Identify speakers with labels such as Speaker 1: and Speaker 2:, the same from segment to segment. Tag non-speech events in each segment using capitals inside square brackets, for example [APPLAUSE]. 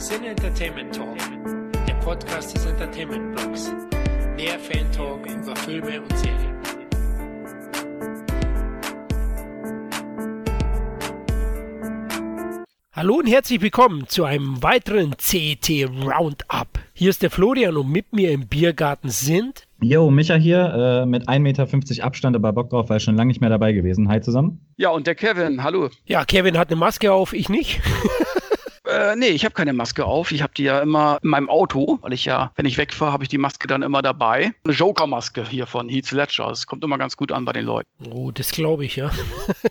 Speaker 1: Sin Entertainment Talk, der Podcast des Entertainment Blogs. Mehr Fan Talk über Filme und Serien. Hallo und herzlich willkommen zu einem weiteren CT Roundup. Hier ist der Florian und mit mir im Biergarten sind.
Speaker 2: Jo, Micha hier äh, mit 1,50 Meter Abstand, aber Bock drauf, weil schon lange nicht mehr dabei gewesen. Hi zusammen.
Speaker 3: Ja, und der Kevin, hallo.
Speaker 1: Ja, Kevin hat eine Maske auf, ich nicht. [LAUGHS]
Speaker 3: Äh, nee, ich habe keine Maske auf. Ich habe die ja immer in meinem Auto, weil ich ja, wenn ich wegfahre, habe ich die Maske dann immer dabei. Eine Joker-Maske hier von Heath Ledger. Das kommt immer ganz gut an bei den Leuten.
Speaker 1: Oh, das glaube ich, ja.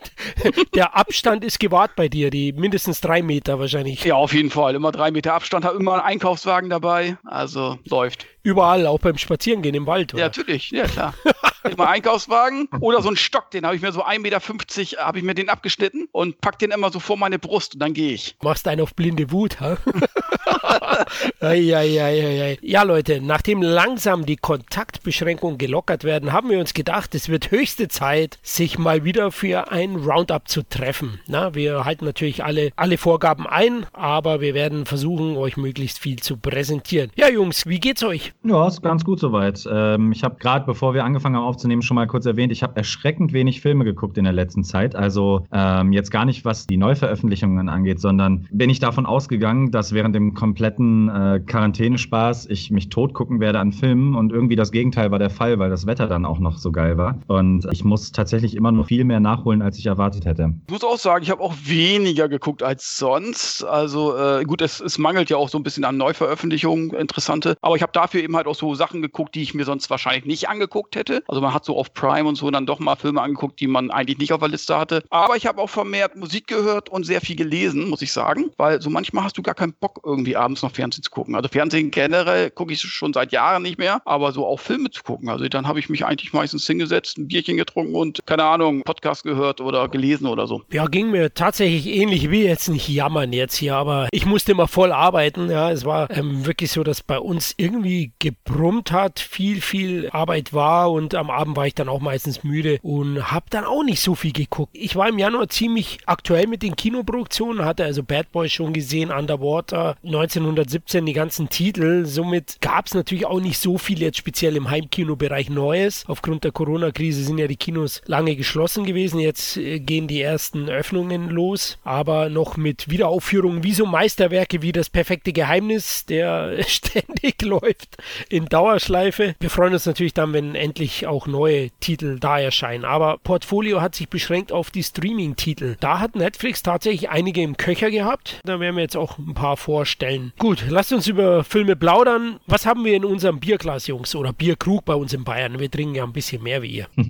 Speaker 1: [LAUGHS] Der Abstand ist gewahrt bei dir, die mindestens drei Meter wahrscheinlich.
Speaker 3: Ja, auf jeden Fall. Immer drei Meter Abstand, habe immer einen Einkaufswagen dabei. Also läuft.
Speaker 1: Überall, auch beim Spazierengehen im Wald, oder?
Speaker 3: Ja, natürlich, ja klar. [LAUGHS] immer Einkaufswagen oder so einen Stock, den habe ich mir so 1,50 Meter, habe ich mir den abgeschnitten und pack den immer so vor meine Brust und dann gehe ich.
Speaker 1: Machst einen auf blinde Wut, ha? [LAUGHS] ja, Leute, nachdem langsam die Kontaktbeschränkungen gelockert werden, haben wir uns gedacht, es wird höchste Zeit, sich mal wieder für ein Roundup zu treffen. Na, wir halten natürlich alle, alle Vorgaben ein, aber wir werden versuchen, euch möglichst viel zu präsentieren. Ja, Jungs, wie geht's euch?
Speaker 2: Ja, ist ganz gut soweit. Ähm, ich habe gerade, bevor wir angefangen haben aufzunehmen, schon mal kurz erwähnt, ich habe erschreckend wenig Filme geguckt in der letzten Zeit. Also ähm, jetzt gar nicht, was die Neuveröffentlichungen angeht, sondern bin ich davon ausgegangen, dass während dem kompletten äh, Quarantänespaß ich mich tot gucken werde an Filmen und irgendwie das Gegenteil war der Fall, weil das Wetter dann auch noch so geil war. Und ich muss tatsächlich immer noch viel mehr nachholen, als ich erwartet hätte.
Speaker 3: Ich muss auch sagen, ich habe auch weniger geguckt als sonst. Also äh, gut, es, es mangelt ja auch so ein bisschen an Neuveröffentlichungen, interessante. Aber ich habe dafür eben halt auch so Sachen geguckt, die ich mir sonst wahrscheinlich nicht angeguckt hätte. Also man hat so auf Prime und so dann doch mal Filme angeguckt, die man eigentlich nicht auf der Liste hatte. Aber ich habe auch vermehrt Musik gehört und sehr viel gelesen, muss ich sagen. Weil so manchmal hast du gar keinen Bock, irgendwie abends noch Fernsehen zu gucken. Also Fernsehen generell gucke ich schon seit Jahren nicht mehr, aber so auch Filme zu gucken. Also dann habe ich mich eigentlich meistens hingesetzt, ein Bierchen getrunken und, keine Ahnung, Podcast gehört oder gelesen oder so.
Speaker 1: Ja, ging mir tatsächlich ähnlich. Ich will jetzt nicht jammern jetzt hier, aber ich musste immer voll arbeiten. Ja, es war ähm, wirklich so, dass bei uns irgendwie gebrummt hat, viel, viel Arbeit war und am Abend war ich dann auch meistens müde und habe dann auch nicht so viel geguckt. Ich war im Januar ziemlich aktuell mit den Kinoproduktionen, hatte also Bad Boys schon gesehen, Underwater, 1917 die ganzen Titel. Somit gab es natürlich auch nicht so viel jetzt speziell im Heimkinobereich Neues. Aufgrund der Corona-Krise sind ja die Kinos lange geschlossen gewesen. Jetzt äh, gehen die ersten Öffnungen los, aber noch mit Wiederaufführungen wie so Meisterwerke wie das perfekte Geheimnis, der [LAUGHS] ständig läuft in Dauerschleife. Wir freuen uns natürlich dann, wenn endlich auch neue Titel da erscheinen. Aber Portfolio hat sich beschränkt auf die Streaming-Titel. Da hat Netflix tatsächlich einige im Köcher gehabt. Da werden wir jetzt auch ein paar vorstellen. Gut, lasst uns über Filme plaudern. Was haben wir in unserem Bierglas, Jungs? Oder Bierkrug bei uns in Bayern? Wir trinken ja ein bisschen mehr wie ihr. [LAUGHS]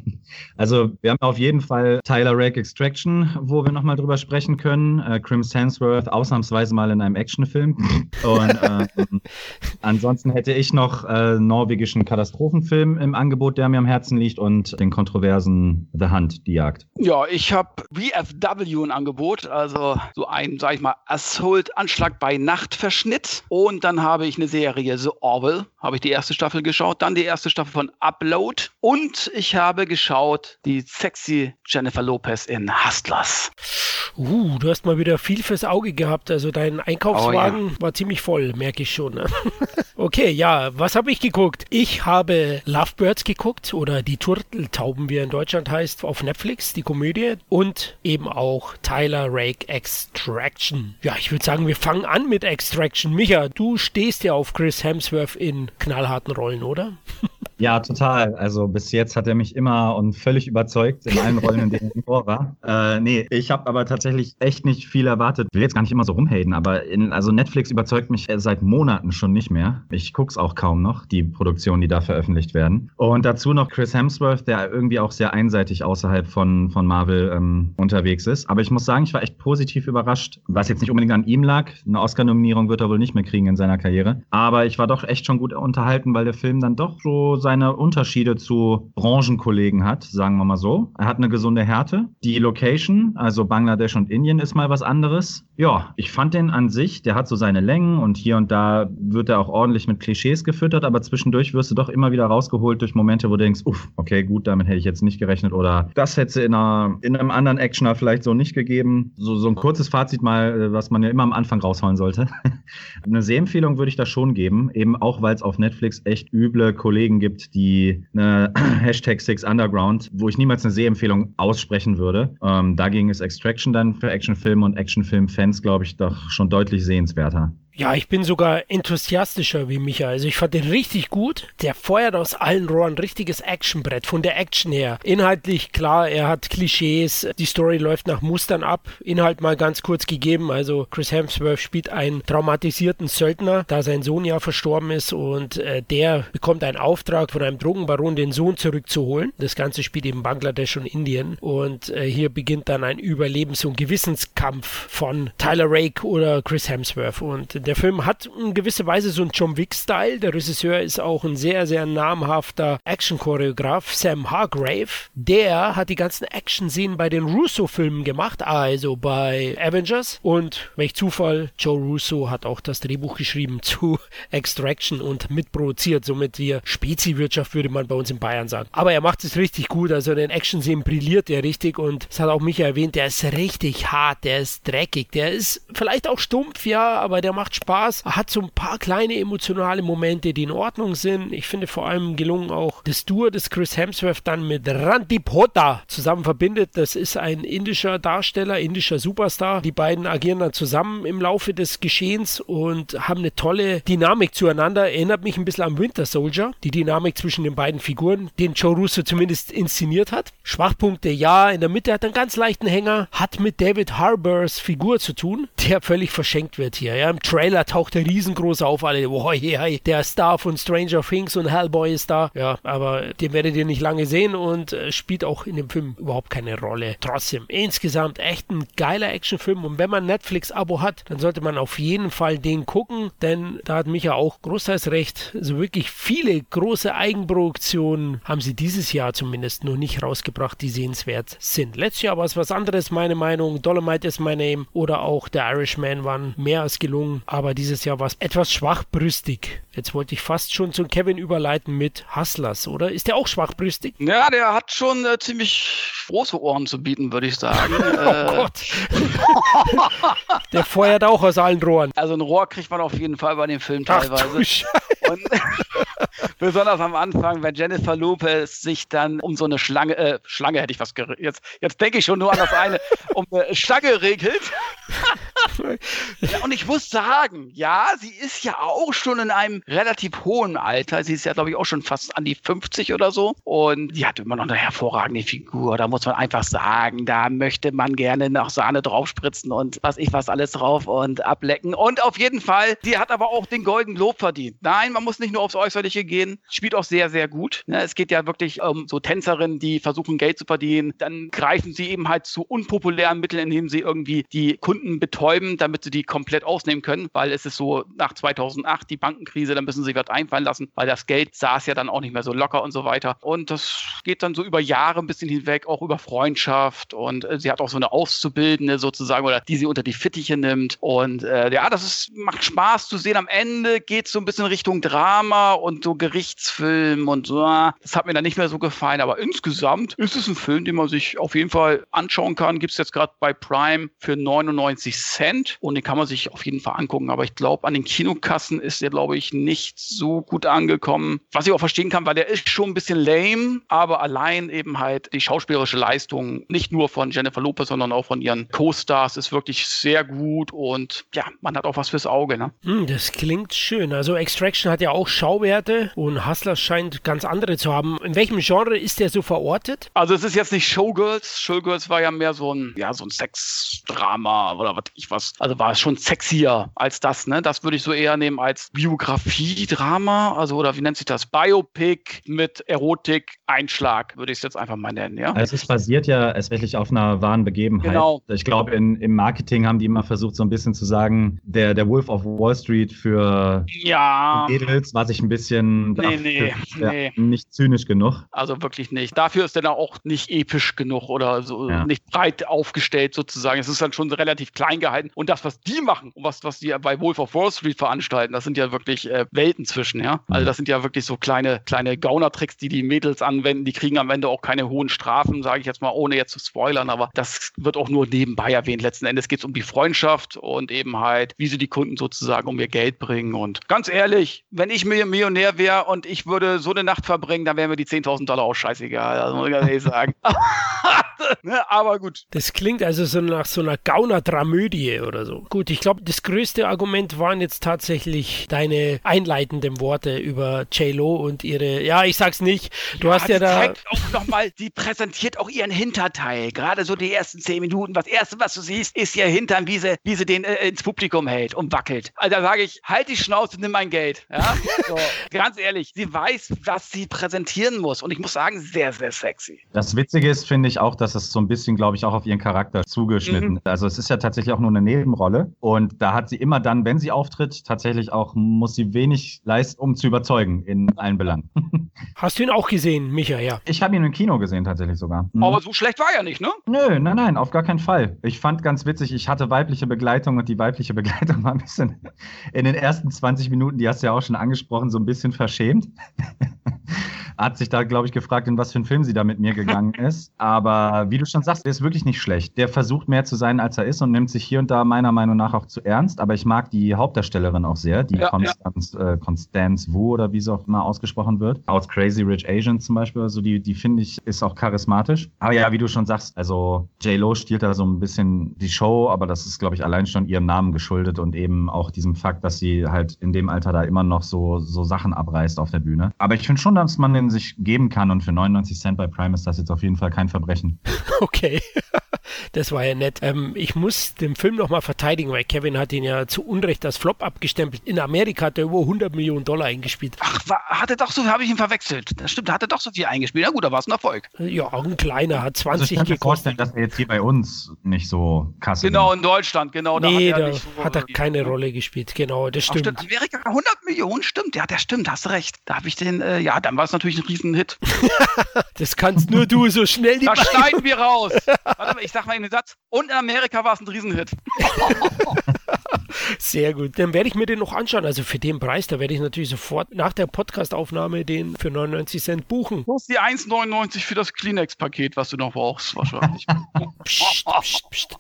Speaker 2: Also, wir haben auf jeden Fall Tyler Rake Extraction, wo wir nochmal drüber sprechen können. Äh, Crim Sansworth ausnahmsweise mal in einem Actionfilm. Und [LAUGHS] äh, ansonsten hätte ich noch äh, norwegischen Katastrophenfilm im Angebot, der mir am Herzen liegt, und den kontroversen The Hunt, die Jagd.
Speaker 3: Ja, ich habe VFW ein Angebot, also so ein, sag ich mal, Assault-Anschlag bei Nachtverschnitt. Und dann habe ich eine Serie, The Orwell, habe ich die erste Staffel geschaut, dann die erste Staffel von Upload und ich habe geschaut die sexy Jennifer Lopez in Hustlers.
Speaker 1: Uh, du hast mal wieder viel fürs Auge gehabt. Also dein Einkaufswagen oh, ja. war ziemlich voll, merke ich schon. Ne? [LAUGHS] okay, ja, was habe ich geguckt? Ich habe Lovebirds geguckt oder die Turteltauben, wie er in Deutschland heißt, auf Netflix, die Komödie und eben auch Tyler Rake Extraction. Ja, ich würde sagen, wir fangen an mit Extraction. Micha, du stehst ja auf Chris Hemsworth in knallharten Rollen, oder? [LAUGHS]
Speaker 2: Ja, total. Also bis jetzt hat er mich immer und völlig überzeugt in allen Rollen, in denen er vor war. Äh, nee, ich habe aber tatsächlich echt nicht viel erwartet. Ich will jetzt gar nicht immer so rumhaten, aber in, also Netflix überzeugt mich seit Monaten schon nicht mehr. Ich guck's auch kaum noch, die Produktionen, die da veröffentlicht werden. Und dazu noch Chris Hemsworth, der irgendwie auch sehr einseitig außerhalb von, von Marvel ähm, unterwegs ist. Aber ich muss sagen, ich war echt positiv überrascht, was jetzt nicht unbedingt an ihm lag. Eine Oscar-Nominierung wird er wohl nicht mehr kriegen in seiner Karriere. Aber ich war doch echt schon gut unterhalten, weil der Film dann doch so seine Unterschiede zu Branchenkollegen hat, sagen wir mal so. Er hat eine gesunde Härte. Die Location, also Bangladesch und Indien, ist mal was anderes. Ja, ich fand den an sich, der hat so seine Längen und hier und da wird er auch ordentlich mit Klischees gefüttert, aber zwischendurch wirst du doch immer wieder rausgeholt durch Momente, wo du denkst, uff, okay, gut, damit hätte ich jetzt nicht gerechnet oder das hätte in, einer, in einem anderen Actioner vielleicht so nicht gegeben. So, so ein kurzes Fazit mal, äh, was man ja immer am Anfang raushauen sollte. [LAUGHS] eine Sehempfehlung würde ich da schon geben, eben auch, weil es auf Netflix echt üble Kollegen gibt, die eine [CLEARS THROAT] Hashtag Six Underground, wo ich niemals eine Sehempfehlung aussprechen würde. Ähm, dagegen ist Extraction dann für Actionfilme und Actionfilm-Fans, glaube ich, doch schon deutlich sehenswerter.
Speaker 1: Ja, ich bin sogar enthusiastischer wie Micha. Also ich fand den richtig gut. Der feuert aus allen Rohren richtiges Actionbrett von der Action her. Inhaltlich klar, er hat Klischees. Die Story läuft nach Mustern ab. Inhalt mal ganz kurz gegeben. Also Chris Hemsworth spielt einen traumatisierten Söldner, da sein Sohn ja verstorben ist und äh, der bekommt einen Auftrag von einem Drogenbaron, den Sohn zurückzuholen. Das Ganze spielt eben Bangladesch und Indien und äh, hier beginnt dann ein Überlebens- und Gewissenskampf von Tyler Rake oder Chris Hemsworth und der Film hat in gewisser Weise so einen John Wick-Style. Der Regisseur ist auch ein sehr, sehr namhafter Action-Choreograf, Sam Hargrave. Der hat die ganzen Action-Szenen bei den Russo-Filmen gemacht, also bei Avengers. Und welch Zufall, Joe Russo hat auch das Drehbuch geschrieben [LAUGHS] zu Extraction und mitproduziert. Somit hier Speziwirtschaft würde man bei uns in Bayern sagen. Aber er macht es richtig gut. Also in den Action-Szenen brilliert er richtig und es hat auch mich erwähnt, der ist richtig hart, der ist dreckig, der ist vielleicht auch stumpf, ja, aber der macht Spaß, hat so ein paar kleine emotionale Momente, die in Ordnung sind. Ich finde vor allem gelungen auch das Duo des Chris Hemsworth dann mit Randy Potta zusammen verbindet. Das ist ein indischer Darsteller, indischer Superstar. Die beiden agieren dann zusammen im Laufe des Geschehens und haben eine tolle Dynamik zueinander. Erinnert mich ein bisschen an Winter Soldier, die Dynamik zwischen den beiden Figuren, den Joe Russo zumindest inszeniert hat. Schwachpunkte, ja, in der Mitte hat er einen ganz leichten Hänger, hat mit David Harbors Figur zu tun, der völlig verschenkt wird hier. Ja, Im Trailer Trailer taucht er riesengroß auf, alle, oh, hey, der Star von Stranger Things und Hellboy ist da. Ja, aber den werdet ihr nicht lange sehen und äh, spielt auch in dem Film überhaupt keine Rolle. Trotzdem, insgesamt echt ein geiler Actionfilm und wenn man Netflix-Abo hat, dann sollte man auf jeden Fall den gucken, denn da hat Micha auch großteils recht. So wirklich viele große Eigenproduktionen haben sie dieses Jahr zumindest noch nicht rausgebracht, die sehenswert sind. Letztes Jahr war es was anderes, meine Meinung. Dolomite is my name oder auch The Irishman waren mehr als gelungen, aber dieses Jahr war es etwas schwachbrüstig. Jetzt wollte ich fast schon zu Kevin überleiten mit Hustlers, oder? Ist der auch schwachbrüstig?
Speaker 3: Ja, der hat schon äh, ziemlich große Ohren zu bieten, würde ich sagen. [LAUGHS] oh
Speaker 1: äh, Gott. [LAUGHS] der feuert auch aus allen Rohren.
Speaker 3: Also ein Rohr kriegt man auf jeden Fall bei dem Film teilweise. Ach, Und [LAUGHS] besonders am Anfang, wenn Jennifer Lopez sich dann um so eine Schlange, äh, Schlange hätte ich was jetzt, jetzt denke ich schon nur an das eine, um eine Schlange regelt. ja, und ich muss sagen, ja, sie ist ja auch schon in einem relativ hohen Alter. Sie ist ja, glaube ich, auch schon fast an die 50 oder so. Und sie hat immer noch eine hervorragende Figur. Da muss man einfach sagen, da möchte man gerne noch Sahne draufspritzen und was ich was alles drauf und ablecken. Und auf jeden Fall, sie hat aber auch den Golden Lob verdient. Nein, man muss nicht nur aufs Äußerliche gehen. Spielt auch sehr, sehr gut. Ne, es geht ja wirklich um so Tänzerinnen, die versuchen, Geld zu verdienen. Dann greifen sie eben halt zu unpopulären Mitteln, indem sie irgendwie die Kunden betäuben, damit sie die komplett ausnehmen können, weil es ist so nach 2008 die Bankenkrise, da müssen sie was einfallen lassen, weil das Geld saß ja dann auch nicht mehr so locker und so weiter. Und das geht dann so über Jahre ein bisschen hinweg, auch über Freundschaft und äh, sie hat auch so eine Auszubildende sozusagen oder die sie unter die Fittiche nimmt. Und äh, ja, das ist, macht Spaß zu sehen. Am Ende geht es so ein bisschen Richtung Drama und so Gerichtsfilm und so. Das hat mir dann nicht mehr so gefallen, aber insgesamt ist es ein Film, den man sich auf jeden Fall anschauen kann. Gibt es jetzt gerade bei Prime für 99 Cent und den kann man sich auf jeden Fall angucken. Aber ich glaube, an den Kinokassen ist der, glaube ich, nicht so gut angekommen. Was ich auch verstehen kann, weil der ist schon ein bisschen lame, aber allein eben halt die schauspielerische Leistung, nicht nur von Jennifer Lopez, sondern auch von ihren Co-Stars, ist wirklich sehr gut und ja, man hat auch was fürs Auge. Ne?
Speaker 1: Hm, das klingt schön. Also Extraction hat ja auch Schauwerte und Hustler scheint ganz andere zu haben. In welchem Genre ist der so verortet?
Speaker 3: Also es ist jetzt nicht Showgirls. Showgirls war ja mehr so ein, ja, so ein Sexdrama oder was ich was. Also war es schon sexier als das, ne? Das würde ich so eher nehmen als Biografie-Drama, also oder wie nennt sich das? Biopic mit Erotik, Einschlag, würde ich es jetzt einfach mal nennen, ja?
Speaker 2: Also es basiert ja tatsächlich auf einer wahren Begebenheit. Genau. Ich glaube, im Marketing haben die immer versucht, so ein bisschen zu sagen, der, der Wolf of Wall Street für
Speaker 3: ja.
Speaker 2: Mädels war sich ein bisschen
Speaker 3: nee, nee, nee.
Speaker 2: nicht zynisch genug.
Speaker 3: Also wirklich nicht. Dafür ist er dann auch nicht episch genug oder so ja. nicht breit aufgestellt sozusagen. Es ist dann schon relativ klein gehalten. Und das, was die machen und was, was die bei Wolf of Wall Street veranstalten, das sind ja wirklich äh, Welten zwischen, ja. Also das sind ja wirklich so kleine, kleine Gauner-Tricks, die die Mädels anwenden. Die kriegen am Ende auch keine hohen Strafen, sage ich jetzt mal, ohne jetzt zu spoilern. Aber das wird auch nur nebenbei erwähnt. Letzten Endes geht es um die Freundschaft und eben halt, wie sie die Kunden sozusagen um ihr Geld bringen. Und ganz ehrlich, wenn ich Millionär wäre und ich würde so eine Nacht verbringen, dann wären mir die 10.000 Dollar auch scheißegal. Das muss ich ganz ehrlich sagen. [LAUGHS] [LAUGHS] Ne, aber gut.
Speaker 1: Das klingt also so nach so einer Gauner-Dramödie oder so. Gut, ich glaube, das größte Argument waren jetzt tatsächlich deine einleitenden Worte über J-Lo und ihre. Ja, ich sag's nicht. Du ja, hast ja da. Zeigt
Speaker 3: auch noch mal, die präsentiert auch ihren Hinterteil. Gerade so die ersten zehn Minuten. Das erste, was du siehst, ist ihr Hintern, wie sie, wie sie den äh, ins Publikum hält und wackelt. Also da sage ich, halt die Schnauze, nimm mein Geld. Ja? [LAUGHS] So, ganz ehrlich, sie weiß, was sie präsentieren muss. Und ich muss sagen, sehr, sehr sexy.
Speaker 2: Das Witzige ist, finde ich auch, dass es so ein bisschen, glaube ich, auch auf ihren Charakter zugeschnitten. Mhm. Also es ist ja tatsächlich auch nur eine Nebenrolle. Und da hat sie immer dann, wenn sie auftritt, tatsächlich auch, muss sie wenig leisten, um zu überzeugen in allen Belangen. [LAUGHS]
Speaker 1: Hast du ihn auch gesehen, Micha, ja?
Speaker 2: Ich habe ihn im Kino gesehen, tatsächlich sogar.
Speaker 3: Mhm. Aber so schlecht war er nicht, ne?
Speaker 2: Nö, nein, nein, auf gar keinen Fall. Ich fand ganz witzig, ich hatte weibliche Begleitung und die weibliche [LAUGHS] Begleitung war ein bisschen in den ersten 20 Minuten, die hast du ja auch schon angesprochen, so ein bisschen verschämt. [LAUGHS] hat sich da, glaube ich, gefragt, in was für einen Film sie da mit mir gegangen ist. Aber wie du schon sagst, der ist wirklich nicht schlecht. Der versucht mehr zu sein, als er ist und nimmt sich hier und da meiner Meinung nach auch zu ernst. Aber ich mag die Hauptdarstellerin auch sehr, die ja, Constance, ja. Äh, Constance Wu oder wie sie auch immer ausgesprochen wird. Aus Crazy Rich Asians zum Beispiel. Also die, die finde ich, ist auch charismatisch. Aber ja, wie du schon sagst, also J-Lo stiehlt da so ein bisschen die Show, aber das ist, glaube ich, allein schon ihrem Namen geschuldet und eben auch diesem Fakt, dass sie halt in dem Alter da immer noch so, so Sachen abreißt auf der Bühne. Aber ich finde schon, dass man den sich geben kann. Und für 99 Cent bei Prime ist das jetzt auf jeden Fall kein Verbrechen. [LAUGHS]
Speaker 1: Okay. [LAUGHS] Das war ja nett. Ähm, ich muss den Film nochmal verteidigen, weil Kevin hat ihn ja zu Unrecht als Flop abgestempelt. In Amerika hat er über 100 Millionen Dollar eingespielt.
Speaker 3: Ach, war, hat er doch so, habe ich ihn verwechselt. Das stimmt, hat er doch so viel eingespielt. Na gut, da war es ein Erfolg.
Speaker 1: Ja, ein kleiner, hat 20 also ich
Speaker 2: kann mir vorstellen, dass er jetzt hier bei uns nicht so kasse
Speaker 3: Genau, in Deutschland, genau.
Speaker 1: Da nee, hat er, da so hat er keine Rolle gespielt. Genau, das stimmt. Ach,
Speaker 3: stimmt. Amerika 100 Millionen, stimmt. Ja, das stimmt, hast recht. Da habe ich den, äh, ja, dann war es natürlich ein Riesenhit. [LAUGHS]
Speaker 1: das kannst nur du so schnell
Speaker 3: die Da schneiden wir raus. Warte mal, ich sag mal den Satz. Und in Amerika war es ein Riesenhit. [LAUGHS]
Speaker 1: Sehr gut. Dann werde ich mir den noch anschauen. Also für den Preis, da werde ich natürlich sofort nach der Podcastaufnahme den für 99 Cent buchen.
Speaker 3: Plus die 1,99 für das Kleenex-Paket, was du noch brauchst, wahrscheinlich. [LAUGHS] psst,
Speaker 1: psst, psst.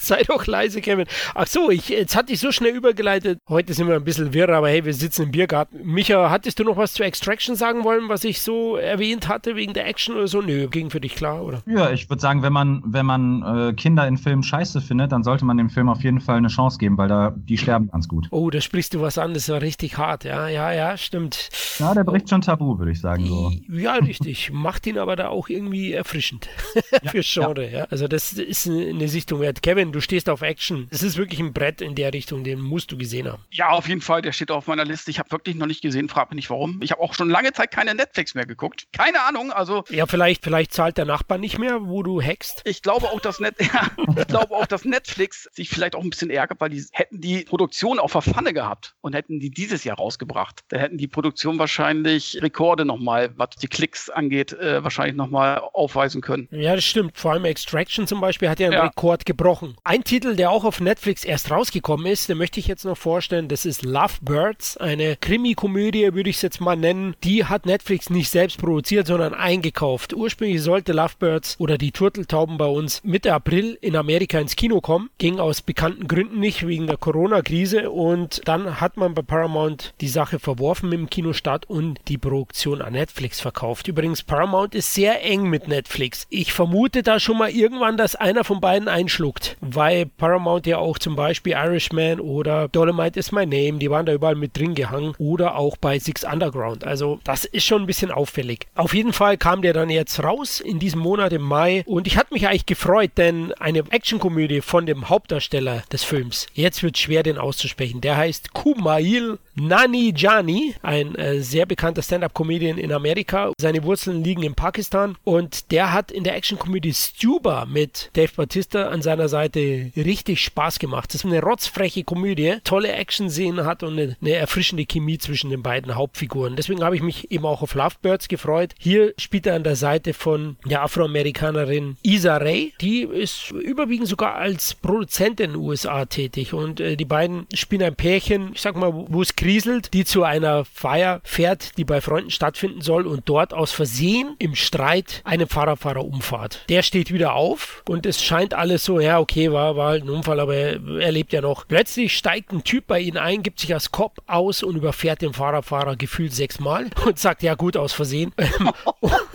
Speaker 1: [LAUGHS] Sei doch leise, Kevin. Ach so, ich, jetzt hatte ich so schnell übergeleitet. Heute sind wir ein bisschen wirr, aber hey, wir sitzen im Biergarten. Micha, hattest du noch was zu Extraction sagen wollen, was ich so erwähnt hatte wegen der Action oder so? Nö, ging für dich klar, oder?
Speaker 2: Ja, ich würde sagen, wenn man, wenn man äh, Kinder in Filmen scheiße findet, dann sollte man dem Film auf jeden Fall eine Chance geben, weil da die sterben ganz gut.
Speaker 1: Oh, da sprichst du was an, das war richtig hart. Ja, ja, ja, stimmt.
Speaker 2: Ja, der bricht schon Tabu, würde ich sagen. So.
Speaker 1: Ja, richtig. [LAUGHS] Macht ihn aber da auch irgendwie erfrischend [LAUGHS] ja, für Genre. Ja. ja. Also das ist eine Sichtung wert. Kevin, du stehst auf Action. Es ist wirklich ein Brett in der Richtung, den musst du gesehen haben.
Speaker 3: Ja, auf jeden Fall. Der steht auf meiner Liste. Ich habe wirklich noch nicht gesehen. Frag mich nicht warum. Ich habe auch schon lange Zeit keine Netflix mehr geguckt. Keine Ahnung. Also
Speaker 1: ja, vielleicht, vielleicht zahlt der Nachbar nicht mehr, wo du hackst.
Speaker 3: Ich glaube auch, dass Net [LAUGHS] ja, ich glaube auch, dass Netflix sich vielleicht auch ein bisschen ärgert, weil die hätten die Produktion auf der Pfanne gehabt und hätten die dieses Jahr rausgebracht. Da hätten die Produktion wahrscheinlich Rekorde nochmal, was die Klicks angeht, äh, wahrscheinlich nochmal aufweisen können.
Speaker 1: Ja, das stimmt. Vor allem Extraction zum Beispiel hat ja einen ja. Rekord gebrochen. Ein Titel, der auch auf Netflix erst rausgekommen ist, den möchte ich jetzt noch vorstellen, das ist Lovebirds, eine Krimi-Komödie, würde ich es jetzt mal nennen. Die hat Netflix nicht selbst produziert, sondern eingekauft. Ursprünglich sollte Lovebirds oder die Turteltauben bei uns Mitte April in Amerika ins Kino kommen. Ging aus bekannten Gründen nicht, wegen der Corona-Krise und dann hat man bei Paramount die Sache verworfen mit dem Kinostart und die Produktion an Netflix verkauft. Übrigens, Paramount ist sehr eng mit Netflix. Ich vermute da schon mal irgendwann, dass einer von beiden einschluckt, weil Paramount ja auch zum Beispiel Irishman oder Dolomite is My Name, die waren da überall mit drin gehangen oder auch bei Six Underground. Also das ist schon ein bisschen auffällig. Auf jeden Fall kam der dann jetzt raus in diesem Monat im Mai und ich hatte mich eigentlich gefreut, denn eine Actionkomödie von dem Hauptdarsteller des Films, jetzt wird schwer den auszusprechen, der heißt Kumail Nani Jani, ein äh, sehr bekannter Stand-up-Comedian in Amerika. Seine Wurzeln liegen in Pakistan und der hat in der Actionkomödie Stuba mit Dave Bautista an seiner Seite richtig Spaß gemacht. Das ist eine rotzfreche Komödie, tolle Action-Szenen hat und eine, eine erfrischende Chemie zwischen den beiden Hauptfiguren. Deswegen habe ich mich eben auch auf Lovebirds gefreut. Hier spielt er an der Seite von der Afroamerikanerin Isa Ray. Die ist überwiegend sogar als Produzentin in den USA tätig und äh, die beiden spielen ein Pärchen, ich sag mal, wo es kriselt, die zu einer Feier fährt, die bei Freunden stattfinden soll und dort aus Versehen im Streit einen Fahrradfahrer umfahrt. Der steht wieder auf und es scheint alles so, ja, okay, war, war halt ein Unfall, aber er, lebt ja noch. Plötzlich steigt ein Typ bei ihnen ein, gibt sich als Cop aus und überfährt den Fahrradfahrer gefühlt sechsmal und sagt, ja gut, aus Versehen. [LAUGHS]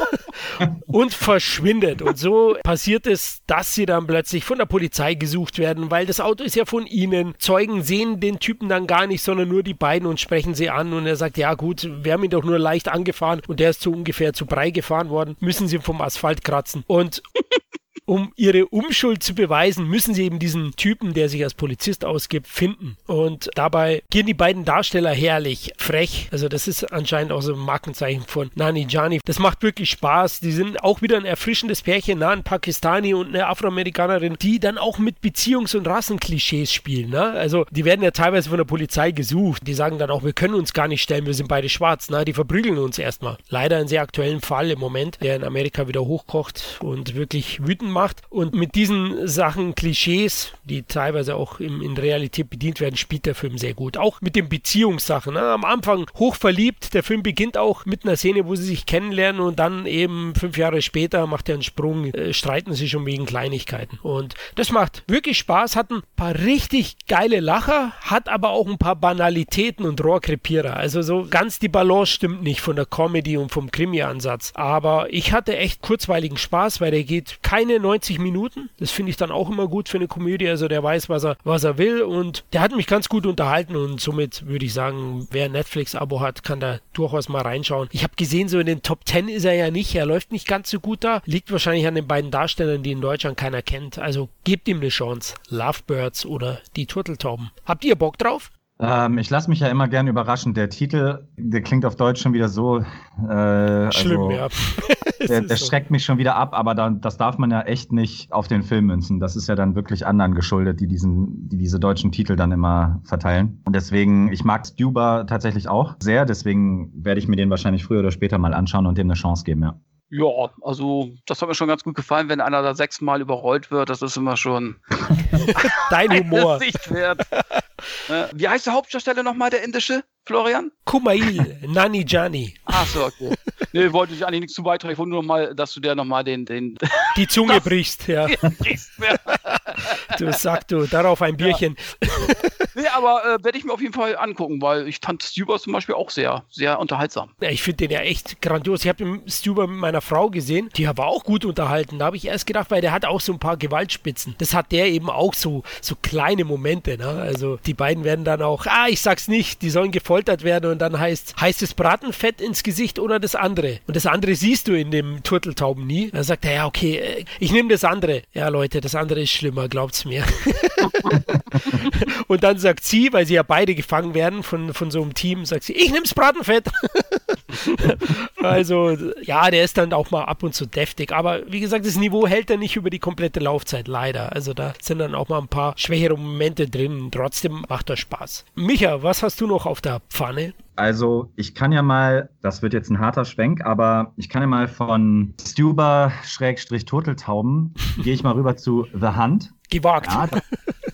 Speaker 1: und verschwindet. Und so passiert es, dass sie dann plötzlich von der Polizei gesucht werden, weil das Auto ist ja von ihnen. Zeugen sehen den Typen dann gar nicht, sondern nur die beiden und sprechen sie an. Und er sagt, ja gut, wir haben ihn doch nur leicht angefahren und der ist so ungefähr zu Brei gefahren worden. Müssen sie vom Asphalt kratzen. Und um ihre Unschuld zu beweisen, müssen sie eben diesen Typen, der sich als Polizist ausgibt, finden. Und dabei gehen die beiden Darsteller herrlich frech. Also das ist anscheinend auch so ein Markenzeichen von Nani Jani. Das macht wirklich Spaß. Die sind auch wieder ein erfrischendes Pärchen, nah ein Pakistani und eine Afroamerikanerin, die dann auch mit Beziehungs- und Rassenklischees spielen. Ne? Also die werden ja teilweise von der Polizei gesucht. Die sagen dann auch, wir können uns gar nicht stellen, wir sind beide schwarz. Na, die verprügeln uns erstmal. Leider ein sehr aktuellen Fall im Moment, der in Amerika wieder hochkocht und wirklich wütend macht macht. Und mit diesen Sachen, Klischees, die teilweise auch im, in Realität bedient werden, spielt der Film sehr gut. Auch mit den Beziehungssachen. Ne? Am Anfang hochverliebt. Der Film beginnt auch mit einer Szene, wo sie sich kennenlernen und dann eben fünf Jahre später macht er einen Sprung, äh, streiten sie schon wegen Kleinigkeiten. Und das macht wirklich Spaß, hat ein paar richtig geile Lacher, hat aber auch ein paar Banalitäten und Rohrkrepierer. Also so ganz die Balance stimmt nicht von der Comedy und vom Krimi-Ansatz. Aber ich hatte echt kurzweiligen Spaß, weil der geht keine 90 Minuten. Das finde ich dann auch immer gut für eine Komödie. Also der weiß, was er, was er will und der hat mich ganz gut unterhalten und somit würde ich sagen, wer Netflix-Abo hat, kann da durchaus mal reinschauen. Ich habe gesehen, so in den Top 10 ist er ja nicht. Er läuft nicht ganz so gut da. Liegt wahrscheinlich an den beiden Darstellern, die in Deutschland keiner kennt. Also gebt ihm eine Chance. Lovebirds oder die Turteltauben. Habt ihr Bock drauf?
Speaker 2: Ähm, ich lasse mich ja immer gerne überraschen. Der Titel, der klingt auf Deutsch schon wieder so. Äh,
Speaker 1: Schlimm,
Speaker 2: also,
Speaker 1: ja. [LAUGHS]
Speaker 2: der, der so. schreckt mich schon wieder ab, aber dann, das darf man ja echt nicht auf den Film münzen. Das ist ja dann wirklich anderen geschuldet, die, diesen, die diese deutschen Titel dann immer verteilen. Und deswegen, ich mag Stuba tatsächlich auch sehr, deswegen werde ich mir den wahrscheinlich früher oder später mal anschauen und dem eine Chance geben, ja.
Speaker 3: Ja, also das hat mir schon ganz gut gefallen, wenn einer da sechsmal überrollt wird. Das ist immer schon
Speaker 1: dein Humor.
Speaker 3: wert. Wie heißt der Hauptdarsteller nochmal, der indische, Florian?
Speaker 1: Kumail, [LAUGHS] Nani Jani.
Speaker 3: Ach so, okay. Nee, wollte ich eigentlich nichts zu beitragen. Ich wollte nur nochmal, dass du der nochmal den, den. [LAUGHS]
Speaker 1: Die Zunge [LAUGHS] das, brichst, ja. du sagst du, darauf ein Bierchen.
Speaker 3: Ja. Nee, aber äh, werde ich mir auf jeden Fall angucken, weil ich fand Stuber zum Beispiel auch sehr, sehr unterhaltsam.
Speaker 1: Ja, ich finde den ja echt grandios. Ich habe Stuber mit meiner Frau gesehen, die war auch gut unterhalten. Da habe ich erst gedacht, weil der hat auch so ein paar Gewaltspitzen. Das hat der eben auch so, so kleine Momente. Ne? Also die beiden werden dann auch, ah, ich sag's nicht, die sollen gefoltert werden und dann heißt, heißt es Bratenfett ins Gesicht oder das andere? Und das andere siehst du in dem Turteltauben nie. Dann sagt er, ja, okay, äh, ich nehme das andere. Ja, Leute, das andere ist schlimmer, glaubt's mir. [LAUGHS] und dann sagt sie, weil sie ja beide gefangen werden von, von so einem Team, sagt sie, ich nehm's Bratenfett. [LAUGHS] also, ja, der ist dann auch mal ab und zu deftig. Aber wie gesagt, das Niveau hält er nicht über die komplette Laufzeit, leider. Also da sind dann auch mal ein paar schwächere Momente drin. Trotzdem macht er Spaß. Micha, was hast du noch auf der Pfanne?
Speaker 2: Also, ich kann ja mal, das wird jetzt ein harter Schwenk, aber ich kann ja mal von Stuber-Turteltauben, gehe ich mal rüber zu The Hunt.
Speaker 1: Gewagt.
Speaker 2: Ja,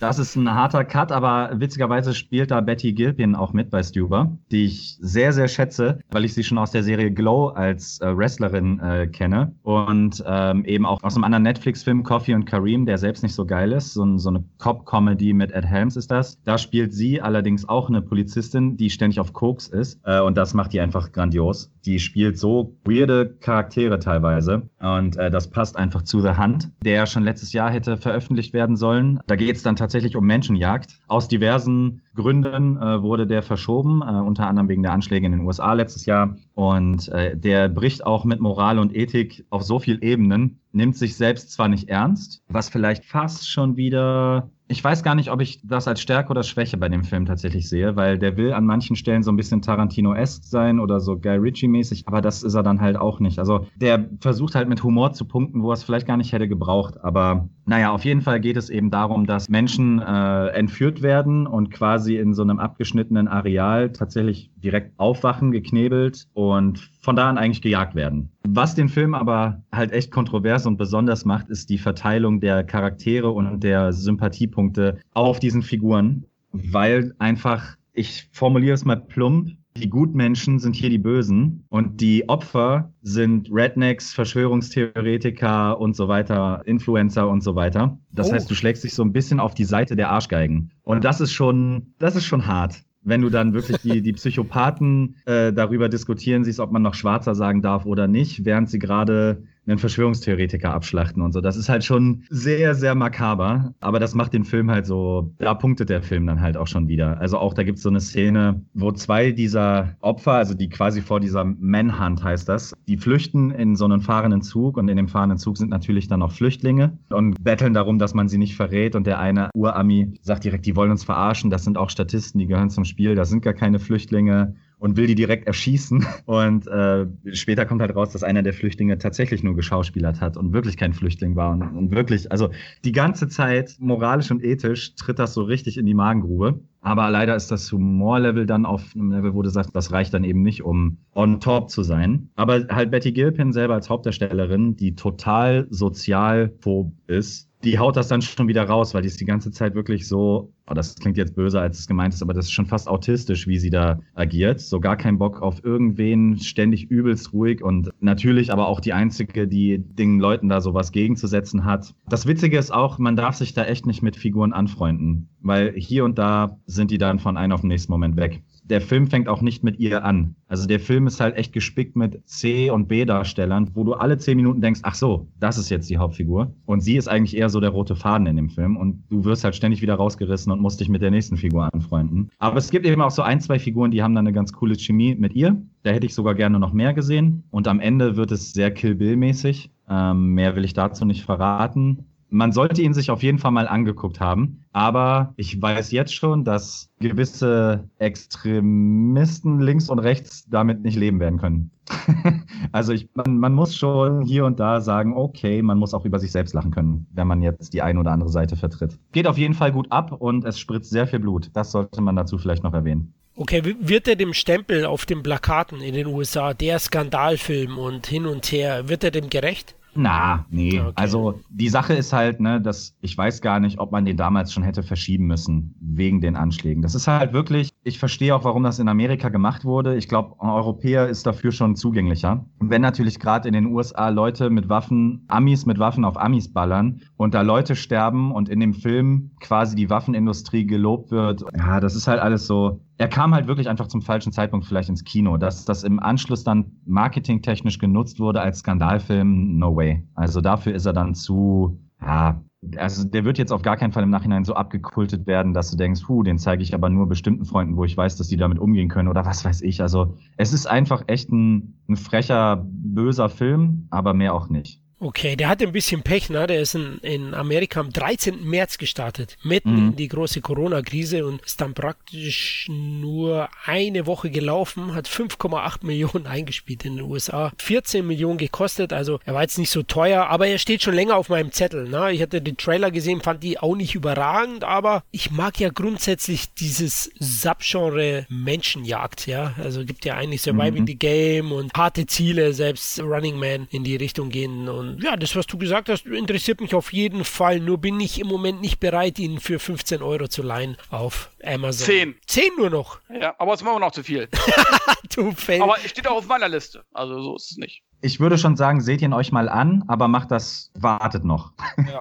Speaker 2: Das ist ein harter Cut, aber witzigerweise spielt da Betty Gilpin auch mit bei Stuber, die ich sehr, sehr schätze, weil ich sie schon aus der Serie Glow als äh, Wrestlerin äh, kenne und ähm, eben auch aus einem anderen Netflix-Film Coffee und Kareem, der selbst nicht so geil ist. So, so eine Cop-Comedy mit Ed Helms ist das. Da spielt sie allerdings auch eine Polizistin, die ständig auf Koks ist äh, und das macht die einfach grandios. Die spielt so weirde Charaktere teilweise und äh, das passt einfach zu The Hunt, der schon letztes Jahr hätte veröffentlicht werden sollen. Da geht es dann tatsächlich um Menschenjagd. Aus diversen Gründen äh, wurde der verschoben, äh, unter anderem wegen der Anschläge in den USA letztes Jahr. Und äh, der bricht auch mit Moral und Ethik auf so vielen Ebenen, nimmt sich selbst zwar nicht ernst, was vielleicht fast schon wieder ich weiß gar nicht, ob ich das als Stärke oder Schwäche bei dem Film tatsächlich sehe, weil der will an manchen Stellen so ein bisschen Tarantino-esque sein oder so Guy Ritchie-mäßig, aber das ist er dann halt auch nicht. Also der versucht halt mit Humor zu punkten, wo er es vielleicht gar nicht hätte gebraucht. Aber naja, auf jeden Fall geht es eben darum, dass Menschen äh, entführt werden und quasi in so einem abgeschnittenen Areal tatsächlich direkt aufwachen, geknebelt und von da an eigentlich gejagt werden. Was den Film aber halt echt kontrovers und besonders macht, ist die Verteilung der Charaktere und der Sympathiepunkte auf diesen Figuren, weil einfach, ich formuliere es mal plump, die Gutmenschen sind hier die Bösen und die Opfer sind Rednecks, Verschwörungstheoretiker und so weiter, Influencer und so weiter. Das oh. heißt, du schlägst dich so ein bisschen auf die Seite der Arschgeigen. Und das ist schon, das ist schon hart wenn du dann wirklich die, die [LAUGHS] Psychopathen äh, darüber diskutieren siehst, ob man noch Schwarzer sagen darf oder nicht, während sie gerade einen Verschwörungstheoretiker abschlachten und so. Das ist halt schon sehr, sehr makaber. Aber das macht den Film halt so, da punktet der Film dann halt auch schon wieder. Also auch da gibt's so eine Szene, wo zwei dieser Opfer, also die quasi vor dieser Manhunt heißt das, die flüchten in so einen fahrenden Zug und in dem fahrenden Zug sind natürlich dann auch Flüchtlinge und betteln darum, dass man sie nicht verrät. Und der eine Urami sagt direkt, die wollen uns verarschen, das sind auch Statisten, die gehören zum Spiel, das sind gar keine Flüchtlinge und will die direkt erschießen. [LAUGHS] Und äh, später kommt halt raus, dass einer der Flüchtlinge tatsächlich nur geschauspielert hat und wirklich kein Flüchtling war. Und, und wirklich, also die ganze Zeit moralisch und ethisch tritt das so richtig in die Magengrube. Aber leider ist das Humorlevel dann auf einem Level, wo du sagst, das reicht dann eben nicht, um on top zu sein. Aber halt Betty Gilpin selber als Hauptdarstellerin, die total sozialphob ist, die haut das dann schon wieder raus, weil die ist die ganze Zeit wirklich so, oh, das klingt jetzt böser, als es gemeint ist, aber das ist schon fast autistisch, wie sie da agiert. So gar keinen Bock auf irgendwen, ständig übelst ruhig und natürlich aber auch die einzige, die den Leuten da sowas gegenzusetzen hat. Das Witzige ist auch, man darf sich da echt nicht mit Figuren anfreunden, weil hier und da sind die dann von einem auf den nächsten Moment weg der Film fängt auch nicht mit ihr an. Also der Film ist halt echt gespickt mit C- und B-Darstellern, wo du alle zehn Minuten denkst, ach so, das ist jetzt die Hauptfigur. Und sie ist eigentlich eher so der rote Faden in dem Film. Und du wirst halt ständig wieder rausgerissen und musst dich mit der nächsten Figur anfreunden. Aber es gibt eben auch so ein, zwei Figuren, die haben dann eine ganz coole Chemie mit ihr. Da hätte ich sogar gerne noch mehr gesehen. Und am Ende wird es sehr Kill Bill-mäßig. Ähm, mehr will ich dazu nicht verraten man sollte ihn sich auf jeden Fall mal angeguckt haben. Aber ich weiß jetzt schon, dass gewisse Extremisten links und rechts damit nicht leben werden können. [LAUGHS] also ich, man, man, muss schon hier und da sagen, okay, man muss auch über sich selbst lachen können, wenn man jetzt die eine oder andere Seite vertritt. Geht auf jeden Fall gut ab und es spritzt sehr viel Blut. Das sollte man dazu vielleicht noch erwähnen.
Speaker 1: Okay, wird er dem Stempel auf den Plakaten in den USA, der Skandalfilm und hin und her, wird er dem gerecht?
Speaker 2: Na, nee. Okay. Also die Sache ist halt, ne, dass ich weiß gar nicht, ob man den damals schon hätte verschieben müssen wegen den Anschlägen. Das ist halt wirklich, ich verstehe auch, warum das in Amerika gemacht wurde. Ich glaube, ein Europäer ist dafür schon zugänglicher. wenn natürlich gerade in den USA Leute mit Waffen, Amis mit Waffen auf Amis ballern und da Leute sterben und in dem Film quasi die Waffenindustrie gelobt wird, ja, das ist halt alles so, er kam halt wirklich einfach zum falschen Zeitpunkt vielleicht ins Kino. Dass das im Anschluss dann marketingtechnisch genutzt wurde als Skandalfilm, no way. Also dafür ist er dann zu, ja, also der wird jetzt auf gar keinen Fall im Nachhinein so abgekultet werden, dass du denkst, puh, den zeige ich aber nur bestimmten Freunden, wo ich weiß, dass die damit umgehen können oder was weiß ich. Also es ist einfach echt ein, ein frecher, böser Film, aber mehr auch nicht.
Speaker 1: Okay, der hatte ein bisschen Pech, ne? Der ist in, in Amerika am 13. März gestartet, mitten mhm. in die große Corona-Krise und ist dann praktisch nur eine Woche gelaufen, hat 5,8 Millionen [LAUGHS] eingespielt in den USA, 14 Millionen gekostet, also er war jetzt nicht so teuer, aber er steht schon länger auf meinem Zettel. Ne? Ich hatte den Trailer gesehen, fand die auch nicht überragend, aber ich mag ja grundsätzlich dieses Subgenre Menschenjagd, ja. Also gibt ja eigentlich Surviving mhm. the Game und harte Ziele, selbst Running Man in die Richtung gehen und Ja, das, was du gesagt hast, interessiert mich auf jeden Fall. Nur bin ich im Moment nicht bereit, ihn für 15 Euro zu leihen auf Amazon.
Speaker 3: 10.
Speaker 1: 10 nur noch.
Speaker 3: Ja, aber es ist immer noch zu viel. [LAUGHS]
Speaker 1: du Fan.
Speaker 3: Aber es steht auch auf meiner Liste. Also so ist es nicht.
Speaker 2: Ich würde schon sagen, seht ihn euch mal an, aber macht das, wartet noch.
Speaker 3: Ja.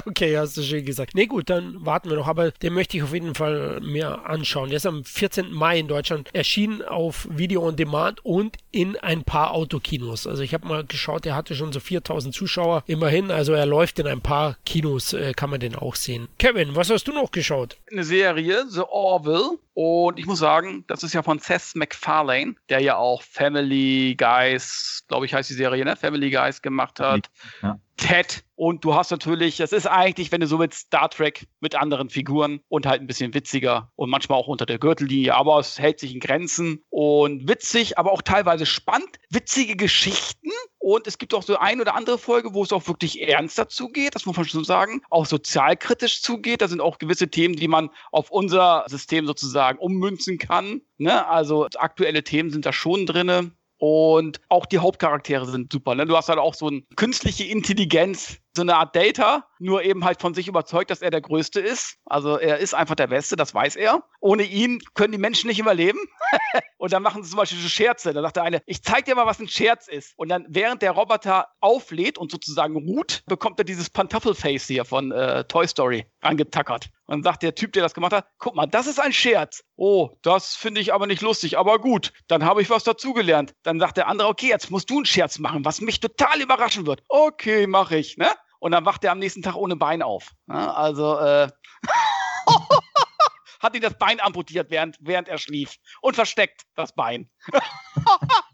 Speaker 3: [LAUGHS]
Speaker 1: okay, hast du schön gesagt. Nee, gut, dann warten wir noch. Aber den möchte ich auf jeden Fall mir anschauen. Der ist am 14. Mai in Deutschland erschienen auf Video on Demand und in ein paar Autokinos. Also ich habe mal geschaut, der hatte schon so 4000 Zuschauer immerhin. Also er läuft in ein paar Kinos, äh, kann man den auch sehen. Kevin, was hast du noch geschaut?
Speaker 3: Eine Serie, The Orville. Und ich muss sagen, das ist ja von Seth MacFarlane, der ja auch Family Guys, glaube ich, heißt die Serie, ne? Family Guys gemacht hat.
Speaker 2: Ja.
Speaker 3: Ted. Und du hast natürlich, das ist eigentlich, wenn du so mit Star Trek mit anderen Figuren und halt ein bisschen witziger und manchmal auch unter der Gürtellinie, aber es hält sich in Grenzen und witzig, aber auch teilweise spannend, witzige Geschichten. Und es gibt auch so ein oder andere Folge, wo es auch wirklich ernster zugeht, das muss man schon sagen, auch sozialkritisch zugeht. Da sind auch gewisse Themen, die man auf unser System sozusagen ummünzen kann. Ne? Also aktuelle Themen sind da schon drinne. Und auch die Hauptcharaktere sind super. Ne? Du hast halt auch so eine künstliche Intelligenz, so eine Art Data, nur eben halt von sich überzeugt, dass er der Größte ist. Also er ist einfach der Beste, das weiß er. Ohne ihn können die Menschen nicht überleben. [LAUGHS] und dann machen sie zum Beispiel so Scherze. Da sagt der eine, ich zeig dir mal, was ein Scherz ist. Und dann, während der Roboter auflädt und sozusagen ruht, bekommt er dieses Pantoffelface hier von äh, Toy Story angetackert. Und dann sagt der Typ, der das gemacht hat, guck mal, das ist ein Scherz. Oh, das finde ich aber nicht lustig, aber gut, dann habe ich was dazugelernt. Dann sagt der andere, okay, jetzt musst du einen Scherz machen, was mich total überraschen wird. Okay, mache ich, ne? Und dann wacht er am nächsten Tag ohne Bein auf. Ne? Also, äh, [LAUGHS] hat ihm das Bein amputiert, während, während er schlief. Und versteckt das Bein. [LAUGHS]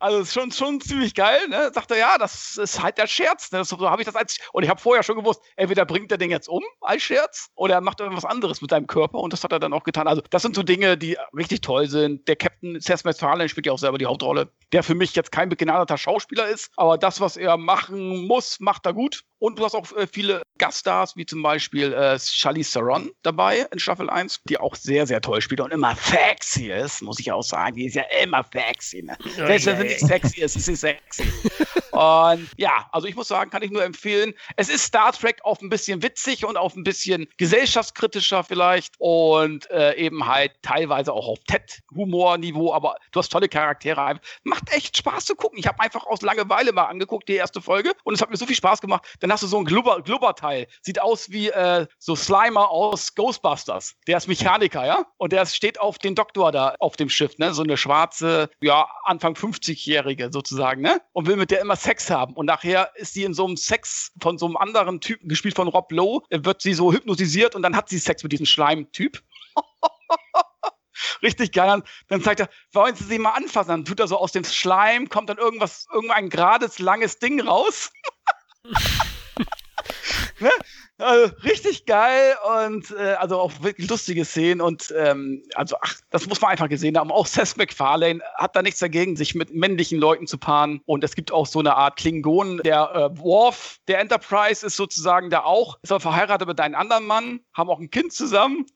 Speaker 3: Also ist schon, schon ziemlich geil, ne? Sagt er, ja, das ist halt der Scherz. Ne? So habe ich das als. Und ich habe vorher schon gewusst, entweder bringt er den jetzt um als Scherz oder er macht irgendwas anderes mit seinem Körper und das hat er dann auch getan. Also, das sind so Dinge, die richtig toll sind. Der Captain Seth MacFarlane spielt ja auch selber die Hauptrolle, der für mich jetzt kein begnadeter Schauspieler ist, aber das, was er machen muss, macht er gut. Und du hast auch äh, viele Gaststars, wie zum Beispiel äh, Charlize Theron dabei in Staffel 1, die auch sehr, sehr toll spielt und immer sexy ist, muss ich auch sagen. Die ist ja immer sexy. Ne? Selbst wenn sie nicht sexy ist, ist sie sexy. [LAUGHS] und ja, also ich muss sagen, kann ich nur empfehlen. Es ist Star Trek auf ein bisschen witzig und auf ein bisschen gesellschaftskritischer vielleicht und äh, eben halt teilweise auch auf TED-Humorniveau, aber du hast tolle Charaktere. Macht echt Spaß zu gucken. Ich habe einfach aus Langeweile mal angeguckt, die erste Folge, und es hat mir so viel Spaß gemacht. Dann hast du so ein Glubber, Glubberteil. Sieht aus wie äh, so Slimer aus Ghostbusters. Der ist Mechaniker, ja? Und der steht auf den Doktor da auf dem Schiff, ne? So eine schwarze, ja, Anfang 50-Jährige sozusagen, ne? Und will mit der immer Sex haben. Und nachher ist sie in so einem Sex von so einem anderen Typen, gespielt von Rob Lowe, wird sie so hypnotisiert und dann hat sie Sex mit diesem Schleim-Typ. [LAUGHS] richtig geil. Dann sagt er, wollen Sie sie mal anfassen? Dann tut er so aus dem Schleim, kommt dann irgendwas, irgendein gerades, langes Ding raus. [LAUGHS] [LAUGHS] ne? Also, richtig geil und äh, also auch wirklich lustige Szenen und ähm, also ach, das muss man einfach gesehen haben. Auch Seth MacFarlane hat da nichts dagegen, sich mit männlichen Leuten zu paaren und es gibt auch so eine Art Klingonen. Der äh, Worf der Enterprise ist sozusagen da auch, ist aber verheiratet mit einem anderen Mann, haben auch ein Kind zusammen.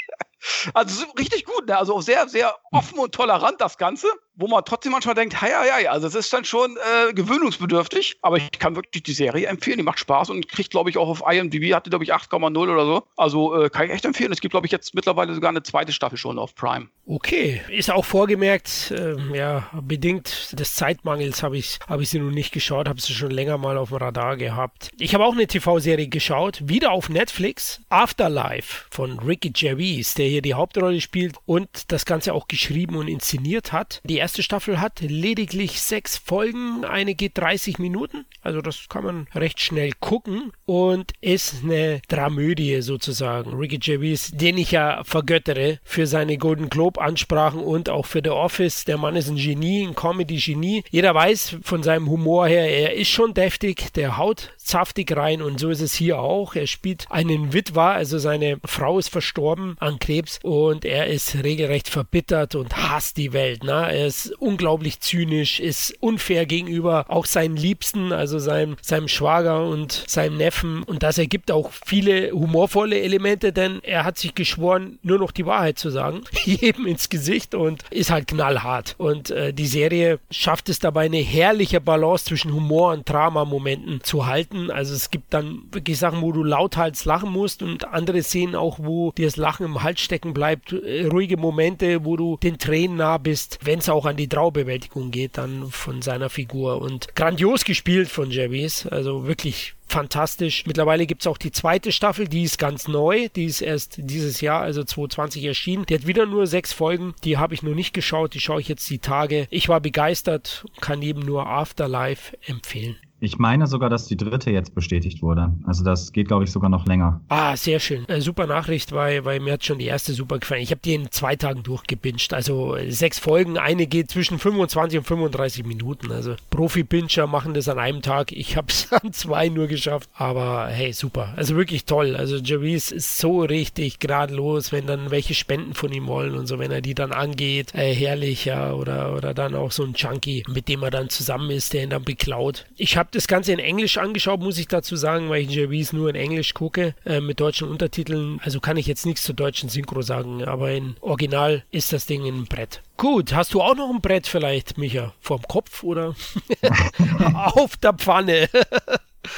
Speaker 3: [LAUGHS] also richtig gut, ne? also sehr, sehr offen und tolerant das Ganze wo man trotzdem manchmal denkt, ja, ja, ja, also es ist dann schon äh, gewöhnungsbedürftig, aber ich kann wirklich die Serie empfehlen, die macht Spaß und kriegt, glaube ich, auch auf IMDb, hatte, glaube ich, 8,0 oder so. Also äh, kann ich echt empfehlen. Es gibt, glaube ich, jetzt mittlerweile sogar eine zweite Staffel schon auf Prime.
Speaker 1: Okay, ist auch vorgemerkt, äh, ja, bedingt des Zeitmangels habe ich, hab ich sie noch nicht geschaut, habe sie schon länger mal auf dem Radar gehabt. Ich habe auch eine TV-Serie geschaut, wieder auf Netflix, Afterlife von Ricky Gervais, der hier die Hauptrolle spielt und das Ganze auch geschrieben und inszeniert hat. Die erste Staffel hat lediglich sechs Folgen, eine geht 30 Minuten, also das kann man recht schnell gucken und ist eine Dramödie sozusagen. Ricky Gervais, den ich ja vergöttere für seine Golden Globe Ansprachen und auch für The Office. Der Mann ist ein Genie, ein Comedy-Genie. Jeder weiß von seinem Humor her, er ist schon deftig, der haut saftig rein und so ist es hier auch. Er spielt einen Witwer, also seine Frau ist verstorben an Krebs und er ist regelrecht verbittert und hasst die Welt. Ne? Er ist unglaublich zynisch, ist unfair gegenüber auch seinen Liebsten, also seinem, seinem Schwager und seinem Neffen und das ergibt auch viele humorvolle Elemente, denn er hat sich geschworen, nur noch die Wahrheit zu sagen, [LAUGHS] jedem ins Gesicht und ist halt knallhart. Und äh, die Serie schafft es dabei, eine herrliche Balance zwischen Humor und Drama-Momenten zu halten. Also es gibt dann wirklich Sachen, wo du lauthals lachen musst und andere Szenen auch, wo dir das Lachen im Hals stecken bleibt. Äh, ruhige Momente, wo du den Tränen nah bist, wenn es auch an die Traubewältigung geht, dann von seiner Figur. Und grandios gespielt von Javis. Also wirklich fantastisch. Mittlerweile gibt es auch die zweite Staffel, die ist ganz neu. Die ist erst dieses Jahr, also 2020 erschienen. Die hat wieder nur sechs Folgen. Die habe ich noch nicht geschaut. Die schaue ich jetzt die Tage. Ich war begeistert, kann jedem nur Afterlife empfehlen.
Speaker 2: Ich meine sogar, dass die dritte jetzt bestätigt wurde. Also das geht, glaube ich, sogar noch länger.
Speaker 1: Ah, sehr schön. Äh, super Nachricht, weil, weil mir hat schon die erste super gefallen. Ich habe die in zwei Tagen durchgepinscht. Also äh, sechs Folgen, eine geht zwischen 25 und 35 Minuten. Also Profi-Pinscher machen das an einem Tag. Ich habe es [LAUGHS] an zwei nur geschafft. Aber hey, super. Also wirklich toll. Also Javis ist so richtig gradlos, wenn dann welche Spenden von ihm wollen und so, wenn er die dann angeht. Äh, herrlich, ja. Oder, oder dann auch so ein Junkie, mit dem er dann zusammen ist, der ihn dann beklaut. Ich habe habe das Ganze in Englisch angeschaut, muss ich dazu sagen, weil ich JVs nur in Englisch gucke, äh, mit deutschen Untertiteln. Also kann ich jetzt nichts zur deutschen Synchro sagen, aber in Original ist das Ding ein Brett. Gut, hast du auch noch ein Brett vielleicht, Micha? Vorm Kopf oder [LAUGHS] auf der Pfanne? [LAUGHS]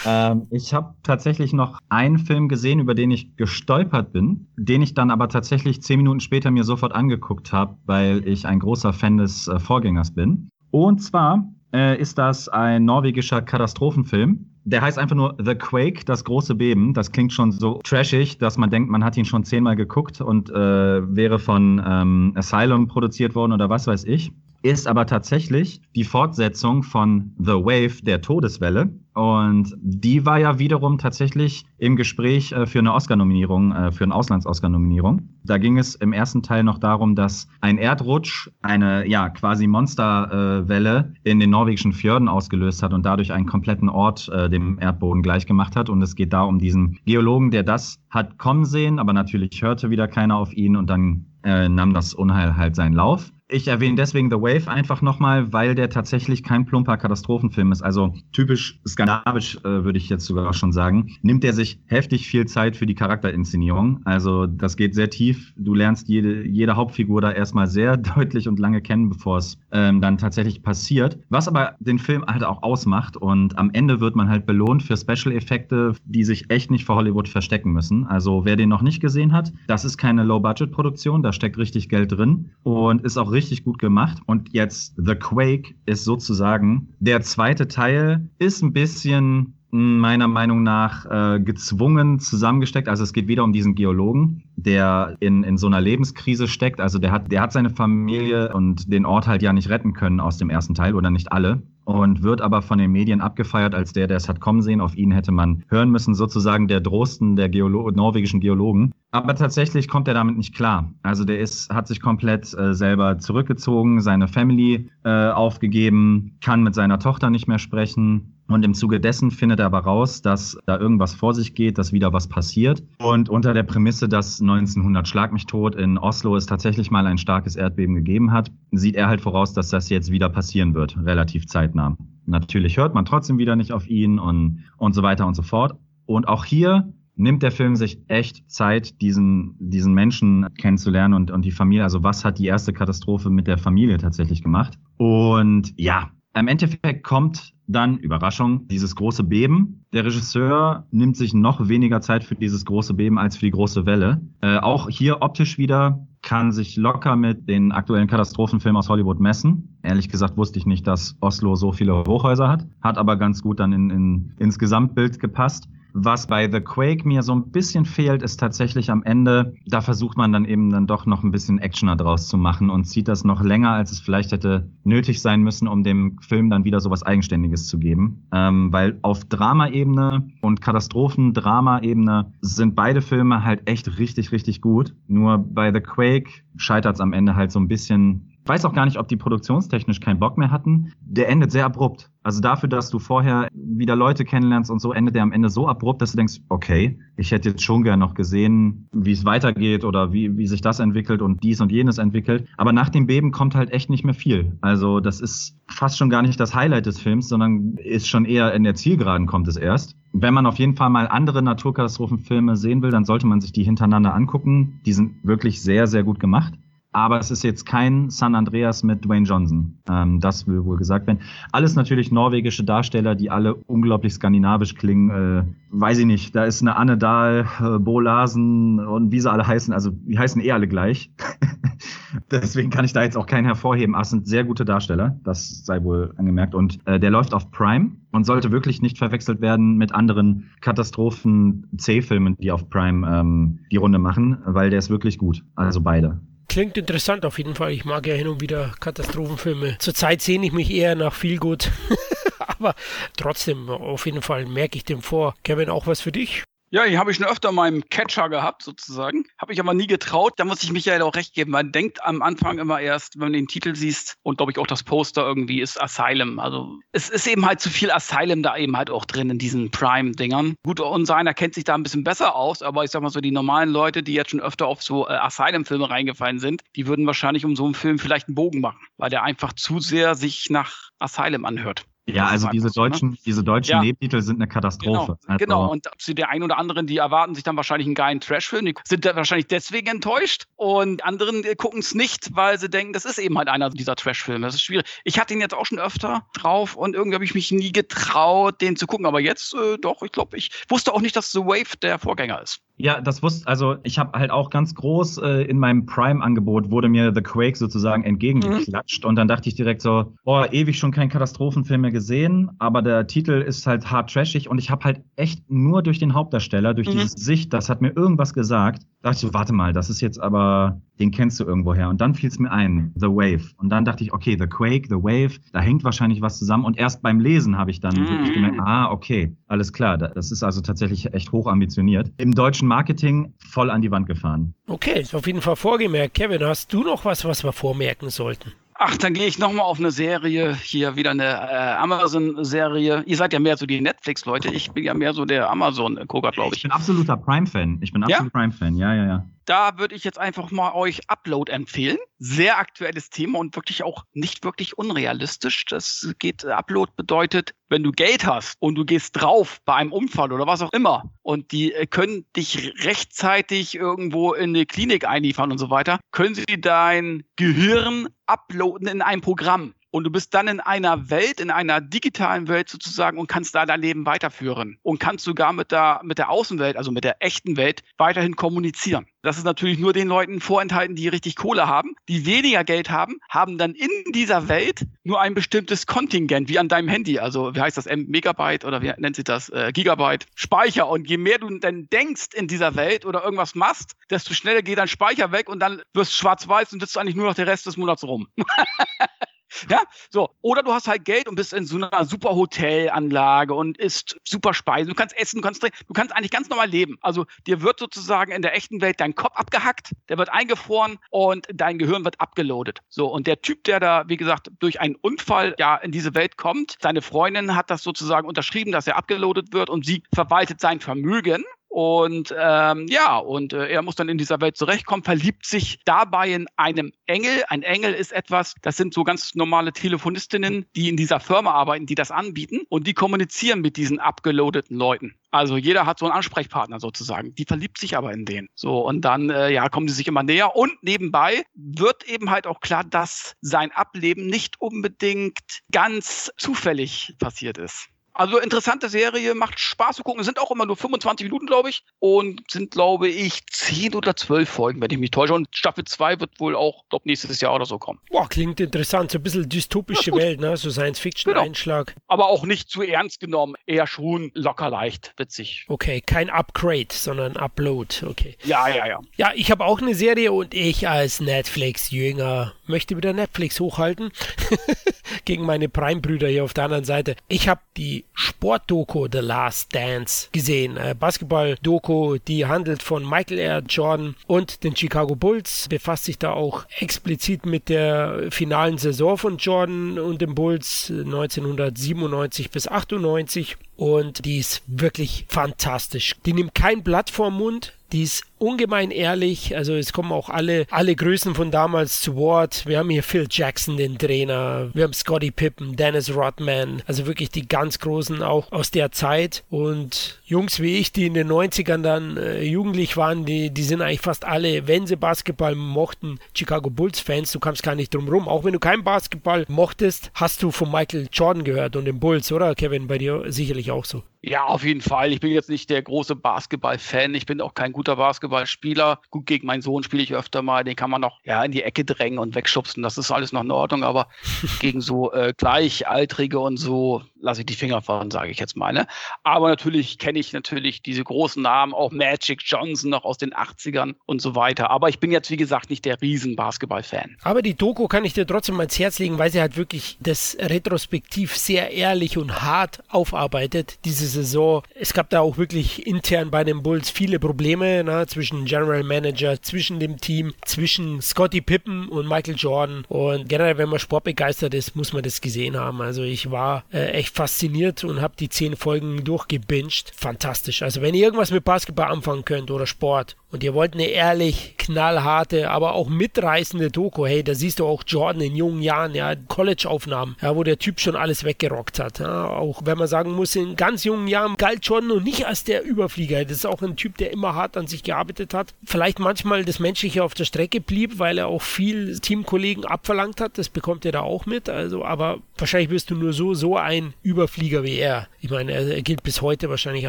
Speaker 2: Ähm, ich habe tatsächlich noch einen Film gesehen, über den ich gestolpert bin, den ich dann aber tatsächlich zehn Minuten später mir sofort angeguckt habe, weil ich ein großer Fan des äh, Vorgängers bin. Und zwar äh, ist das ein norwegischer Katastrophenfilm. Der heißt einfach nur The Quake, das große Beben. Das klingt schon so trashig, dass man denkt, man hat ihn schon zehnmal geguckt und äh, wäre von ähm, Asylum produziert worden oder was weiß ich ist aber tatsächlich die Fortsetzung von The Wave, der Todeswelle. Und die war ja wiederum tatsächlich im Gespräch äh, für eine Oscar-Nominierung, äh, für eine Auslands-Oscar-Nominierung. Da ging es im ersten Teil noch darum, dass ein Erdrutsch eine ja quasi Monsterwelle in den norwegischen Fjorden ausgelöst hat und dadurch einen kompletten Ort äh, dem Erdboden gleichgemacht hat. Und es geht da um diesen Geologen, der das hat kommen sehen, aber natürlich hörte wieder keiner auf ihn und dann äh, nahm das Unheil halt seinen Lauf. Ich erwähne deswegen The Wave einfach nochmal, weil der tatsächlich kein plumper Katastrophenfilm ist. Also typisch skandinavisch, äh, würde ich jetzt sogar schon sagen. Nimmt er sich heftig viel Zeit für die Charaterinszenierung. Also das geht sehr tief. Du lernst jede, jede Hauptfigur da erstmal sehr [LAUGHS] deutlich und lange kennen, bevor es ähm, dann tatsächlich passiert. Was aber den Film halt auch ausmacht. Und am Ende wird man halt belohnt für Special-Effekte, die sich echt nicht vor Hollywood verstecken müssen. Also wer den noch nicht gesehen hat, das ist keine Low-Budget-Produktion. Da steckt richtig Geld drin und ist auch richtig richtig gut gemacht. Und jetzt The Quake ist sozusagen der zweite Teil, ist ein bisschen meiner Meinung nach äh, gezwungen zusammengesteckt. Also es geht wieder um diesen Geologen, der in, in so einer Lebenskrise steckt. Also der hat, der hat seine Familie und den Ort halt ja nicht retten können aus dem ersten Teil oder nicht alle und wird aber von den Medien abgefeiert als der, der es hat kommen sehen. Auf ihn hätte man hören müssen, sozusagen der Drosten der Geolo norwegischen Geologen. Aber tatsächlich kommt er damit nicht klar. Also der ist, hat sich komplett äh, selber zurückgezogen, seine Family äh, aufgegeben, kann mit seiner Tochter nicht mehr sprechen und im Zuge dessen findet er aber raus, dass da irgendwas vor sich geht, dass wieder was passiert. Und unter der Prämisse, dass 1900 Schlag mich tot in Oslo es tatsächlich mal ein starkes Erdbeben gegeben hat, sieht er halt voraus, dass das jetzt wieder passieren wird, relativ zeitnah. Natürlich hört man trotzdem wieder nicht auf ihn und, und so weiter und so fort. Und auch hier nimmt der Film sich echt Zeit, diesen, diesen Menschen kennenzulernen und, und die Familie. Also was hat die erste Katastrophe mit der Familie tatsächlich gemacht? Und ja, im Endeffekt kommt dann, Überraschung, dieses große Beben. Der Regisseur nimmt sich noch weniger Zeit für dieses große Beben als für die große Welle. Äh, auch hier optisch wieder kann sich locker mit den aktuellen Katastrophenfilmen aus Hollywood messen. Ehrlich gesagt wusste ich nicht, dass Oslo so viele Hochhäuser hat, hat aber ganz gut dann in, in, ins Gesamtbild gepasst. Was bei The Quake mir so ein bisschen fehlt, ist tatsächlich am Ende, da versucht man dann eben dann doch noch ein bisschen Actioner draus zu machen und zieht das noch länger, als es vielleicht hätte nötig sein müssen, um dem Film dann wieder so was Eigenständiges zu geben. Ähm, weil auf Drama-Ebene und Katastrophen-Drama-Ebene sind beide Filme halt echt richtig, richtig gut. Nur bei The Quake scheitert es am Ende halt so ein bisschen weiß auch gar nicht, ob die produktionstechnisch keinen Bock mehr hatten. Der endet sehr abrupt. Also dafür, dass du vorher wieder Leute kennenlernst und so, endet der am Ende so abrupt, dass du denkst, okay, ich hätte jetzt schon gern noch gesehen, wie es weitergeht oder wie, wie sich das entwickelt und dies und jenes entwickelt. Aber nach dem Beben kommt halt echt nicht mehr viel. Also das ist fast schon gar nicht das Highlight des Films, sondern ist schon eher in der Zielgeraden kommt es erst. Wenn man auf jeden Fall mal andere Naturkatastrophenfilme sehen will, dann sollte man sich die hintereinander angucken. Die sind wirklich sehr, sehr gut gemacht. Aber es ist jetzt kein San Andreas mit Dwayne Johnson. Ähm, das will wohl gesagt werden. Alles natürlich norwegische Darsteller, die alle unglaublich skandinavisch klingen. Äh, weiß ich nicht. Da ist eine Anne Dahl, äh, Bo Larsen und wie sie alle heißen. Also die heißen eh alle gleich. [LAUGHS] Deswegen kann ich da jetzt auch keinen hervorheben. Aber es sind sehr gute Darsteller. Das sei wohl angemerkt. Und äh, der läuft auf Prime und sollte wirklich nicht verwechselt werden mit anderen Katastrophen-C-Filmen, die auf Prime ähm, die Runde machen, weil der ist wirklich gut. Also beide.
Speaker 1: Klingt interessant auf jeden Fall. Ich mag ja hin und wieder Katastrophenfilme. Zurzeit sehne ich mich eher nach viel gut. [LAUGHS] Aber trotzdem, auf jeden Fall merke ich dem vor. Kevin, auch was für dich?
Speaker 3: Ja, die habe ich schon öfter in meinem Catcher gehabt, sozusagen. Habe ich aber nie getraut. Da muss ich Michael auch recht geben. Man denkt am Anfang immer erst, wenn man den Titel siehst und glaube ich auch das Poster irgendwie ist Asylum. Also es ist eben halt zu viel Asylum da eben halt auch drin in diesen Prime-Dingern. Gut, unser einer kennt sich da ein bisschen besser aus, aber ich sag mal so, die normalen Leute, die jetzt schon öfter auf so äh, Asylum-Filme reingefallen sind, die würden wahrscheinlich um so einen Film vielleicht einen Bogen machen, weil der einfach zu sehr sich nach Asylum anhört.
Speaker 2: Ja, also diese so, ne? deutschen, ne? diese deutschen ja. Nebentitel sind eine Katastrophe.
Speaker 3: Genau, also. genau. und sie der ein oder anderen, die erwarten sich dann wahrscheinlich einen geilen Trashfilm, die sind da wahrscheinlich deswegen enttäuscht und anderen gucken es nicht, weil sie denken, das ist eben halt einer dieser Trashfilme. Das ist schwierig. Ich hatte ihn jetzt auch schon öfter drauf und irgendwie habe ich mich nie getraut, den zu gucken, aber jetzt äh, doch, ich glaube, ich wusste auch nicht, dass The Wave der Vorgänger ist.
Speaker 2: Ja, das wusste, also ich habe halt auch ganz groß äh, in meinem Prime-Angebot wurde mir The Quake sozusagen entgegengeklatscht mhm. und dann dachte ich direkt so, boah, ewig schon kein Katastrophenfilm mehr gesehen, aber der Titel ist halt hart trashig und ich habe halt echt nur durch den Hauptdarsteller, durch mhm. dieses Sicht, das hat mir irgendwas gesagt, dachte ich so, warte mal, das ist jetzt aber, den kennst du irgendwoher und dann fiel es mir ein, The Wave und dann dachte ich, okay, The Quake, The Wave, da hängt wahrscheinlich was zusammen und erst beim Lesen habe ich dann mhm. wirklich gemerkt, ah, okay, alles klar, das ist also tatsächlich echt hoch ambitioniert. Im deutschen Marketing voll an die Wand gefahren.
Speaker 1: Okay, ist auf jeden Fall vorgemerkt. Kevin, hast du noch was, was wir vormerken sollten?
Speaker 3: Ach, dann gehe ich nochmal auf eine Serie, hier wieder eine äh, Amazon-Serie. Ihr seid ja mehr so die Netflix-Leute, ich bin ja mehr so der Amazon-Gucker, glaube ich.
Speaker 2: Ich bin absoluter Prime-Fan. Ich bin absoluter ja? Prime-Fan, ja, ja, ja.
Speaker 3: Da würde ich jetzt einfach mal euch Upload empfehlen. Sehr aktuelles Thema und wirklich auch nicht wirklich unrealistisch. Das geht, Upload bedeutet, wenn du Geld hast und du gehst drauf bei einem Unfall oder was auch immer und die äh, können dich rechtzeitig irgendwo in eine Klinik einliefern und so weiter, können sie dein Gehirn uploaden in ein Programm und du bist dann in einer Welt, in einer digitalen Welt sozusagen und kannst da dein Leben weiterführen und kannst sogar mit der, mit der Außenwelt, also mit der echten Welt, weiterhin kommunizieren. Das ist natürlich nur den Leuten vorenthalten, die richtig Kohle haben. Die weniger Geld haben, haben dann in dieser Welt nur ein bestimmtes Kontingent, wie an deinem Handy. Also, wie heißt das? M Megabyte oder wie nennt sich das? Äh, Gigabyte Speicher. Und je mehr du dann denkst in dieser Welt oder irgendwas machst, desto schneller geht dein Speicher weg und dann wirst du schwarz-weiß und sitzt eigentlich nur noch der Rest des Monats rum. [LAUGHS] Ja, so. Oder du hast halt Geld und bist in so einer super Hotelanlage und isst super Speisen. Du kannst essen, du kannst, du kannst eigentlich ganz normal leben. Also dir wird sozusagen in der echten Welt dein Kopf abgehackt, der wird eingefroren und dein Gehirn wird abgeloadet. So. Und der Typ, der da, wie gesagt, durch einen Unfall ja in diese Welt kommt, seine Freundin hat das sozusagen unterschrieben, dass er abgeloadet wird und sie verwaltet sein Vermögen. Und ähm, ja, und äh, er muss dann in dieser Welt zurechtkommen, verliebt sich dabei in einem Engel. Ein Engel ist etwas, das sind so ganz normale Telefonistinnen, die in dieser Firma arbeiten, die das anbieten und die kommunizieren mit diesen abgeloadeten Leuten. Also jeder hat so einen Ansprechpartner sozusagen. Die verliebt sich aber in den. So, und dann äh, ja, kommen sie sich immer näher. Und nebenbei wird eben halt auch klar, dass sein Ableben nicht unbedingt ganz zufällig passiert ist. Also interessante Serie, macht Spaß zu gucken. Es sind auch immer nur 25 Minuten, glaube ich. Und sind, glaube ich, 10 oder 12 Folgen, wenn ich mich täusche. Und Staffel 2 wird wohl auch, glaube nächstes Jahr oder so kommen.
Speaker 1: Boah, klingt interessant. So ein bisschen dystopische Welt, ne? So Science-Fiction-Einschlag. Genau.
Speaker 3: Aber auch nicht zu ernst genommen. Eher schon locker leicht, witzig.
Speaker 1: Okay, kein Upgrade, sondern Upload. Okay.
Speaker 3: Ja, ja, ja.
Speaker 1: Ja, ich habe auch eine Serie und ich als Netflix-Jünger möchte wieder Netflix hochhalten. [LAUGHS] gegen meine Prime-Brüder hier auf der anderen Seite. Ich habe die Sportdoku The Last Dance gesehen. Äh, Basketball-Doku, die handelt von Michael R. Jordan und den Chicago Bulls, befasst sich da auch explizit mit der finalen Saison von Jordan und den Bulls 1997 bis 98 und die ist wirklich fantastisch. Die nimmt kein Blatt vorm Mund, die ist ungemein ehrlich. Also es kommen auch alle, alle Größen von damals zu Wort. Wir haben hier Phil Jackson, den Trainer. Wir haben Scotty Pippen, Dennis Rodman. Also wirklich die ganz Großen auch aus der Zeit. Und Jungs wie ich, die in den 90ern dann äh, jugendlich waren, die, die sind eigentlich fast alle, wenn sie Basketball mochten, Chicago Bulls Fans. Du kamst gar nicht drum rum. Auch wenn du kein Basketball mochtest, hast du von Michael Jordan gehört und den Bulls, oder Kevin? Bei dir sicherlich auch so.
Speaker 3: Ja, auf jeden Fall. Ich bin jetzt nicht der große Basketball-Fan. Ich bin auch kein guter Basketballspieler. Gut, gegen meinen Sohn spiele ich öfter mal. Den kann man noch ja, in die Ecke drängen und wegschubsen. Das ist alles noch in Ordnung. Aber [LAUGHS] gegen so äh, Gleichaltrige und so lasse ich die Finger von, sage ich jetzt mal. Ne? Aber natürlich kenne ich natürlich diese großen Namen, auch Magic Johnson noch aus den 80ern und so weiter. Aber ich bin jetzt, wie gesagt, nicht der Riesen-Basketball-Fan.
Speaker 1: Aber die Doku kann ich dir trotzdem ans Herz legen, weil sie halt wirklich das retrospektiv sehr ehrlich und hart aufarbeitet, diese Saison. Es gab da auch wirklich intern bei den Bulls viele Probleme na, zwischen General Manager, zwischen dem Team, zwischen Scotty Pippen und Michael Jordan. Und generell, wenn man sportbegeistert ist, muss man das gesehen haben. Also ich war äh, echt fasziniert und habe die zehn Folgen durchgebinged. Fantastisch. Also wenn ihr irgendwas mit Basketball anfangen könnt oder Sport und ihr wollt eine ehrlich knallharte, aber auch mitreißende Doku, hey, da siehst du auch Jordan in jungen Jahren, ja, College-Aufnahmen, ja, wo der Typ schon alles weggerockt hat. Ja, auch wenn man sagen muss, in ganz jungen Jahren galt Jordan noch nicht als der Überflieger. Das ist auch ein Typ, der immer hart an sich gearbeitet hat. Vielleicht manchmal das Menschliche auf der Strecke blieb, weil er auch viel Teamkollegen abverlangt hat. Das bekommt ihr da auch mit. Also, aber wahrscheinlich wirst du nur so, so ein Überflieger wie er. Ich meine, er, er gilt bis heute wahrscheinlich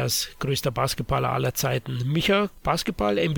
Speaker 1: als größter Basketballer aller Zeiten. Micha, Basketball, NBA,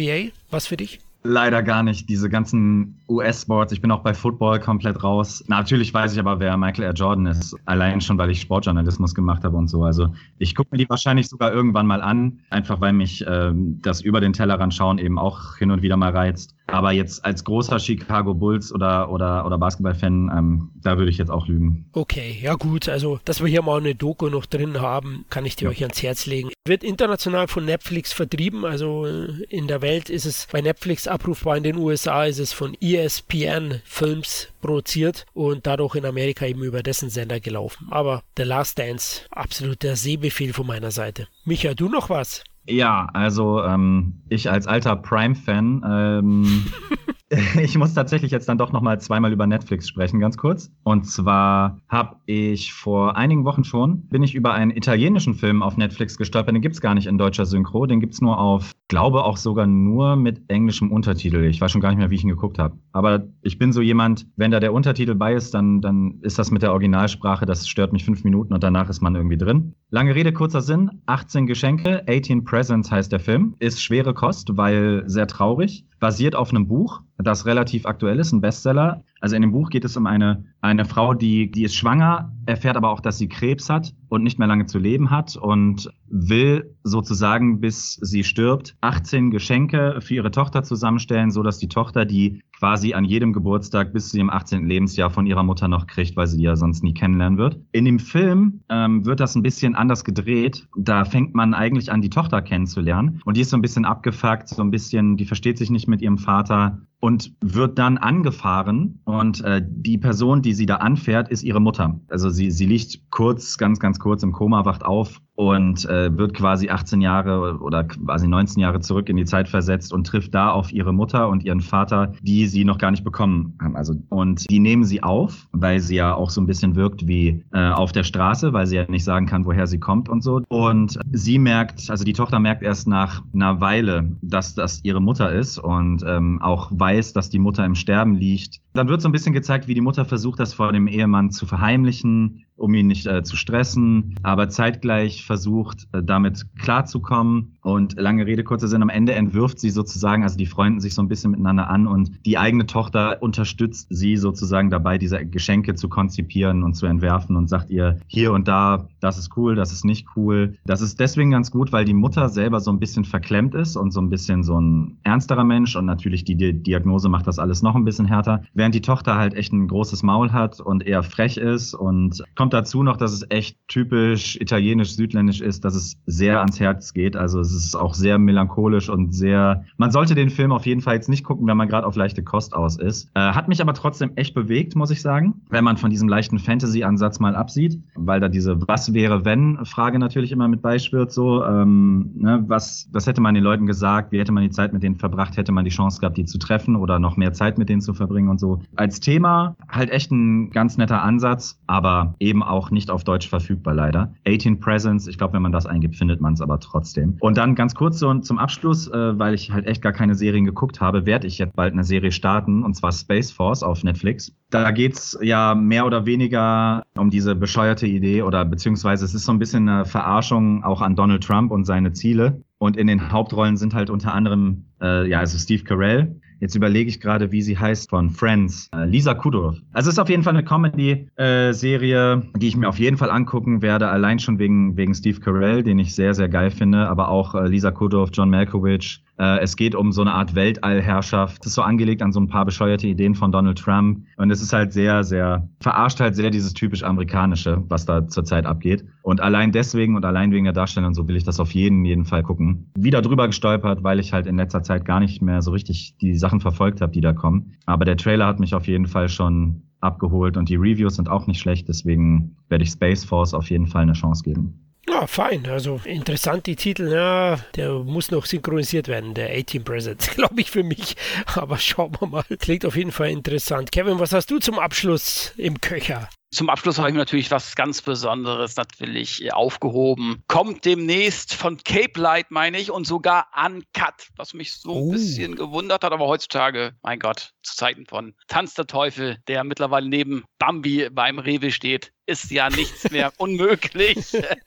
Speaker 1: was für dich?
Speaker 2: Leider gar nicht. Diese ganzen US-Sports, ich bin auch bei Football komplett raus. Natürlich weiß ich aber, wer Michael R. Jordan ist. Allein schon, weil ich Sportjournalismus gemacht habe und so. Also ich gucke mir die wahrscheinlich sogar irgendwann mal an, einfach weil mich ähm, das über den Tellerrand schauen eben auch hin und wieder mal reizt. Aber jetzt als großer Chicago Bulls oder, oder, oder Basketball-Fan, ähm, da würde ich jetzt auch lügen.
Speaker 1: Okay, ja gut. Also, dass wir hier mal eine Doku noch drin haben, kann ich dir ja. euch ans Herz legen. Wird international von Netflix vertrieben. Also äh, in der Welt ist es bei Netflix abrufbar. In den USA ist es von ESPN Films produziert und dadurch in Amerika eben über dessen Sender gelaufen. Aber The Last Dance, absoluter Sehbefehl von meiner Seite. Micha, du noch was?
Speaker 2: Ja, also ähm, ich als alter Prime-Fan, ähm, [LAUGHS] [LAUGHS] ich muss tatsächlich jetzt dann doch noch mal zweimal über Netflix sprechen, ganz kurz. Und zwar habe ich vor einigen Wochen schon, bin ich über einen italienischen Film auf Netflix gestolpert. Den gibt's gar nicht in deutscher Synchro, den gibt's nur auf, glaube auch sogar nur mit englischem Untertitel. Ich weiß schon gar nicht mehr, wie ich ihn geguckt habe. Aber ich bin so jemand, wenn da der Untertitel bei ist, dann, dann ist das mit der Originalsprache, das stört mich fünf Minuten und danach ist man irgendwie drin. Lange Rede, kurzer Sinn, 18 Geschenke, 18 Presents heißt der Film. Ist schwere Kost, weil sehr traurig. Basiert auf einem Buch, das relativ aktuell ist, ein Bestseller. Also in dem Buch geht es um eine, eine Frau, die, die ist schwanger, erfährt aber auch, dass sie Krebs hat und nicht mehr lange zu leben hat und will sozusagen, bis sie stirbt, 18 Geschenke für ihre Tochter zusammenstellen, so dass die Tochter die quasi an jedem Geburtstag bis zu ihrem 18. Lebensjahr von ihrer Mutter noch kriegt, weil sie die ja sonst nie kennenlernen wird. In dem Film ähm, wird das ein bisschen anders gedreht. Da fängt man eigentlich an, die Tochter kennenzulernen und die ist so ein bisschen abgefuckt, so ein bisschen, die versteht sich nicht mit ihrem Vater und wird dann angefahren und äh, die Person, die sie da anfährt, ist ihre Mutter. Also sie, sie liegt kurz, ganz, ganz kurz im Koma, wacht auf und äh, wird quasi 18 Jahre oder quasi 19 Jahre zurück in die Zeit versetzt und trifft da auf ihre Mutter und ihren Vater, die sie noch gar nicht bekommen haben. Also und die nehmen sie auf, weil sie ja auch so ein bisschen wirkt wie äh, auf der Straße, weil sie ja nicht sagen kann, woher sie kommt und so. Und sie merkt, also die Tochter merkt erst nach einer Weile, dass das ihre Mutter ist und ähm, auch weiß, dass die Mutter im Sterben liegt. Dann wird so ein bisschen gezeigt, wie die Mutter versucht, das vor dem Ehemann zu verheimlichen, um ihn nicht äh, zu stressen, aber zeitgleich versucht, äh, damit klarzukommen Und lange Rede, kurzer Sinn, am Ende entwirft sie sozusagen, also die freunden sich so ein bisschen miteinander an und die eigene Tochter unterstützt sie sozusagen dabei, diese Geschenke zu konzipieren und zu entwerfen und sagt ihr hier und da, das ist cool, das ist nicht cool. Das ist deswegen ganz gut, weil die Mutter selber so ein bisschen verklemmt ist und so ein bisschen so ein ernsterer Mensch und natürlich die Diagnose macht das alles noch ein bisschen härter, während die Tochter halt echt ein großes Maul hat und eher frech ist und kommt dazu noch, dass es echt typisch italienisch, südländisch ist, dass es sehr ans Herz geht. Also es ist auch sehr melancholisch und sehr. Man sollte den Film auf jeden Fall jetzt nicht gucken, wenn man gerade auf leichte Kost aus ist. Äh, hat mich aber trotzdem echt bewegt, muss ich sagen, wenn man von diesem leichten Fantasy-Ansatz mal absieht, weil da diese Was wäre wenn Frage natürlich immer mit beischwirrt. So, ähm, ne, was, was hätte man den Leuten gesagt? Wie hätte man die Zeit mit denen verbracht? Hätte man die Chance gehabt, die zu treffen oder noch mehr Zeit mit denen zu verbringen und so? Als Thema halt echt ein ganz netter Ansatz, aber eben auch nicht auf Deutsch verfügbar leider. 18 Presents, ich glaube, wenn man das eingibt, findet man es aber trotzdem. Und dann ganz kurz so zum Abschluss, äh, weil ich halt echt gar keine Serien geguckt habe, werde ich jetzt bald eine Serie starten, und zwar Space Force auf Netflix. Da geht's ja mehr oder weniger um diese bescheuerte Idee oder beziehungsweise es ist so ein bisschen eine Verarschung auch an Donald Trump und seine Ziele. Und in den Hauptrollen sind halt unter anderem, äh, ja, also Steve Carell, Jetzt überlege ich gerade, wie sie heißt von Friends. Äh, Lisa Kudrow. Also es ist auf jeden Fall eine Comedy-Serie, äh, die ich mir auf jeden Fall angucken werde, allein schon wegen, wegen Steve Carell, den ich sehr, sehr geil finde, aber auch äh, Lisa Kudrow, John Malkovich, es geht um so eine Art Weltallherrschaft. Es ist so angelegt an so ein paar bescheuerte Ideen von Donald Trump. Und es ist halt sehr, sehr, verarscht halt sehr dieses typisch amerikanische, was da zurzeit abgeht. Und allein deswegen und allein wegen der Darstellung so will ich das auf jeden, jeden Fall gucken. Wieder drüber gestolpert, weil ich halt in letzter Zeit gar nicht mehr so richtig die Sachen verfolgt habe, die da kommen. Aber der Trailer hat mich auf jeden Fall schon abgeholt und die Reviews sind auch nicht schlecht. Deswegen werde ich Space Force auf jeden Fall eine Chance geben.
Speaker 1: Ja, fein. Also interessant die Titel. Ja, der muss noch synchronisiert werden, der 18 Present, [LAUGHS] glaube ich für mich. Aber schauen wir mal. Klingt auf jeden Fall interessant. Kevin, was hast du zum Abschluss im Köcher?
Speaker 3: Zum Abschluss habe ich natürlich was ganz Besonderes natürlich aufgehoben. Kommt demnächst von Cape Light, meine ich, und sogar Uncut, was mich so oh. ein bisschen gewundert hat. Aber heutzutage, mein Gott, zu Zeiten von Tanz der Teufel, der mittlerweile neben Bambi beim Rewe steht, ist ja nichts mehr [LAUGHS] unmöglich.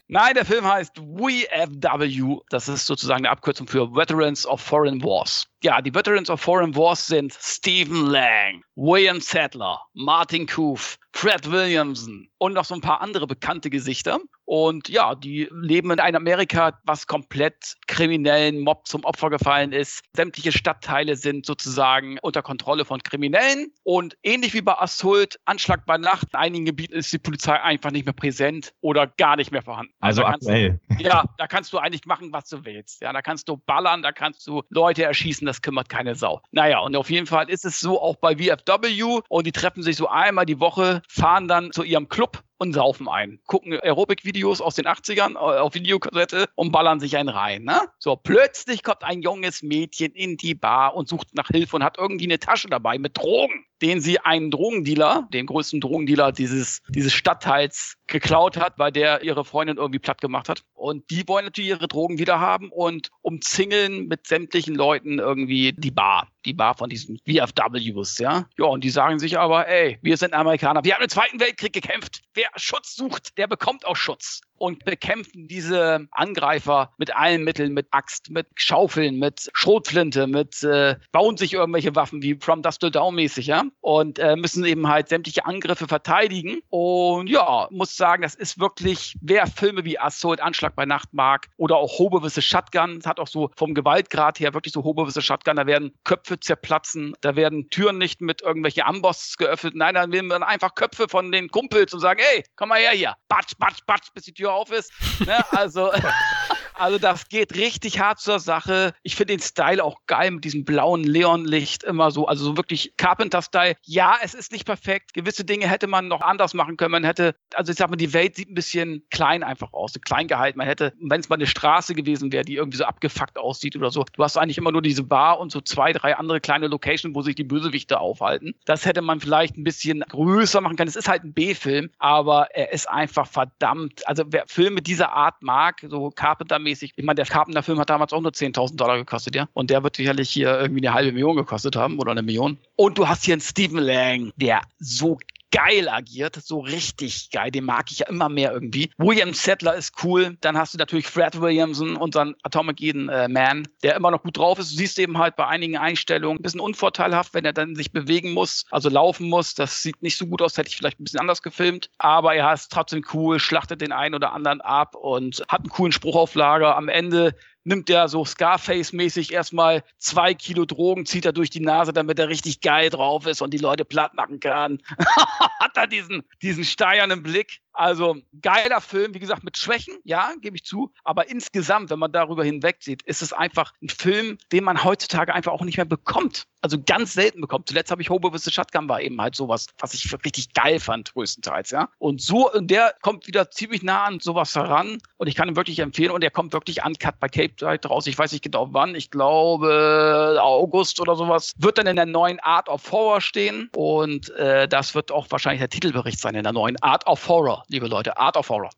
Speaker 3: Nein, der Film heißt WFW. Das ist sozusagen eine Abkürzung für Veterans of Foreign Wars. Ja, die Veterans of Foreign Wars sind Stephen Lang, William Sadler, Martin Koof, Fred Williamson und noch so ein paar andere bekannte Gesichter. Und ja, die leben in einem Amerika, was komplett kriminellen Mob zum Opfer gefallen ist. Sämtliche Stadtteile sind sozusagen unter Kontrolle von Kriminellen. Und ähnlich wie bei Assault, Anschlag bei Nacht, in einigen Gebieten ist die Polizei einfach nicht mehr präsent oder gar nicht mehr vorhanden.
Speaker 2: Also, also aktuell.
Speaker 3: Du, [LAUGHS] ja, da kannst du eigentlich machen, was du willst. Ja, da kannst du ballern, da kannst du Leute erschießen, das kümmert keine Sau. Naja, und auf jeden Fall ist es so auch bei VFW und die treffen sich so einmal die Woche, fahren dann zu ihrem Club Europe. Und saufen ein. Gucken Aerobic-Videos aus den 80ern äh, auf Videokassette und ballern sich einen rein. Ne? So, plötzlich kommt ein junges Mädchen in die Bar und sucht nach Hilfe und hat irgendwie eine Tasche dabei mit Drogen, den sie einen Drogendealer, den größten Drogendealer dieses, dieses Stadtteils, geklaut hat, weil der ihre Freundin irgendwie platt gemacht hat. Und die wollen natürlich ihre Drogen wieder haben und umzingeln mit sämtlichen Leuten irgendwie die Bar. Die Bar von diesen VFWs, ja. Ja, und die sagen sich aber, ey, wir sind Amerikaner, wir haben im Zweiten Weltkrieg gekämpft. Wer Schutz sucht, der bekommt auch Schutz und bekämpfen diese Angreifer mit allen Mitteln, mit Axt, mit Schaufeln, mit Schrotflinte, mit äh, bauen sich irgendwelche Waffen wie From Dust to Down mäßig, ja, und äh, müssen eben halt sämtliche Angriffe verteidigen. Und ja, muss sagen, das ist wirklich, wer Filme wie Assault, Anschlag bei Nacht mag oder auch Hobewisse Shotgun, hat auch so vom Gewaltgrad her wirklich so Hobewisse Shotgun, da werden Köpfe zerplatzen, da werden Türen nicht mit irgendwelchen Amboss geöffnet, nein, dann werden einfach Köpfe von den Kumpels und sagen, hey, komm mal her hier, batsch, batsch, batsch, bis die Tür Tür auf ist. Ne? Also, [LAUGHS] also das geht richtig hart zur Sache. Ich finde den Style auch geil mit diesem blauen Leonlicht immer so, also so wirklich Carpenter-Style. Ja, es ist nicht perfekt. Gewisse Dinge hätte man noch anders machen können. Man hätte, also ich sag mal, die Welt sieht ein bisschen klein einfach aus, so klein gehalten. Man hätte, wenn es mal eine Straße gewesen wäre, die irgendwie so abgefuckt aussieht oder so. Du hast eigentlich immer nur diese Bar und so zwei, drei andere kleine Locations, wo sich die Bösewichte aufhalten. Das hätte man vielleicht ein bisschen größer machen können. Es ist halt ein B-Film, aber er ist einfach verdammt, also wer Filme dieser Art mag, so Carpenter-mäßig, ich meine, der Carpenter-Film hat damals auch nur 10.000 Dollar gekostet, ja. Und der wird sicherlich hier irgendwie eine halbe Million gekostet haben oder eine Million. Und du hast hier einen Stephen Lang, der so geil agiert, so richtig geil. Den mag ich ja immer mehr irgendwie. William Settler ist cool. Dann hast du natürlich Fred Williamson, unseren Atomic Eden äh, Man, der immer noch gut drauf ist. Du siehst eben halt bei einigen Einstellungen ein bisschen unvorteilhaft, wenn er dann sich bewegen muss, also laufen muss. Das sieht nicht so gut aus, hätte ich vielleicht ein bisschen anders gefilmt. Aber er ist trotzdem cool, schlachtet den einen oder anderen ab und hat einen coolen Spruch auf Lager. Am Ende nimmt er so Scarface-mäßig erstmal zwei Kilo Drogen, zieht er durch die Nase, damit er richtig geil drauf ist und die Leute platt machen kann. [LAUGHS] Hat er diesen, diesen steiernen Blick. Also geiler Film, wie gesagt, mit Schwächen, ja, gebe ich zu. Aber insgesamt, wenn man darüber hinwegsieht, ist es einfach ein Film, den man heutzutage einfach auch nicht mehr bekommt. Also ganz selten bekommt. Zuletzt habe ich Hobo vs. Shotgun war eben halt sowas, was ich richtig geil fand, größtenteils, ja. Und so, und der kommt wieder ziemlich nah an sowas heran. Und ich kann ihn wirklich empfehlen. Und der kommt wirklich uncut bei Cape Tide raus. Ich weiß nicht genau wann. Ich glaube August oder sowas. Wird dann in der neuen Art of Horror stehen. Und äh, das wird auch wahrscheinlich der Titelbericht sein in der neuen Art of Horror liebe Leute. Art of Horror.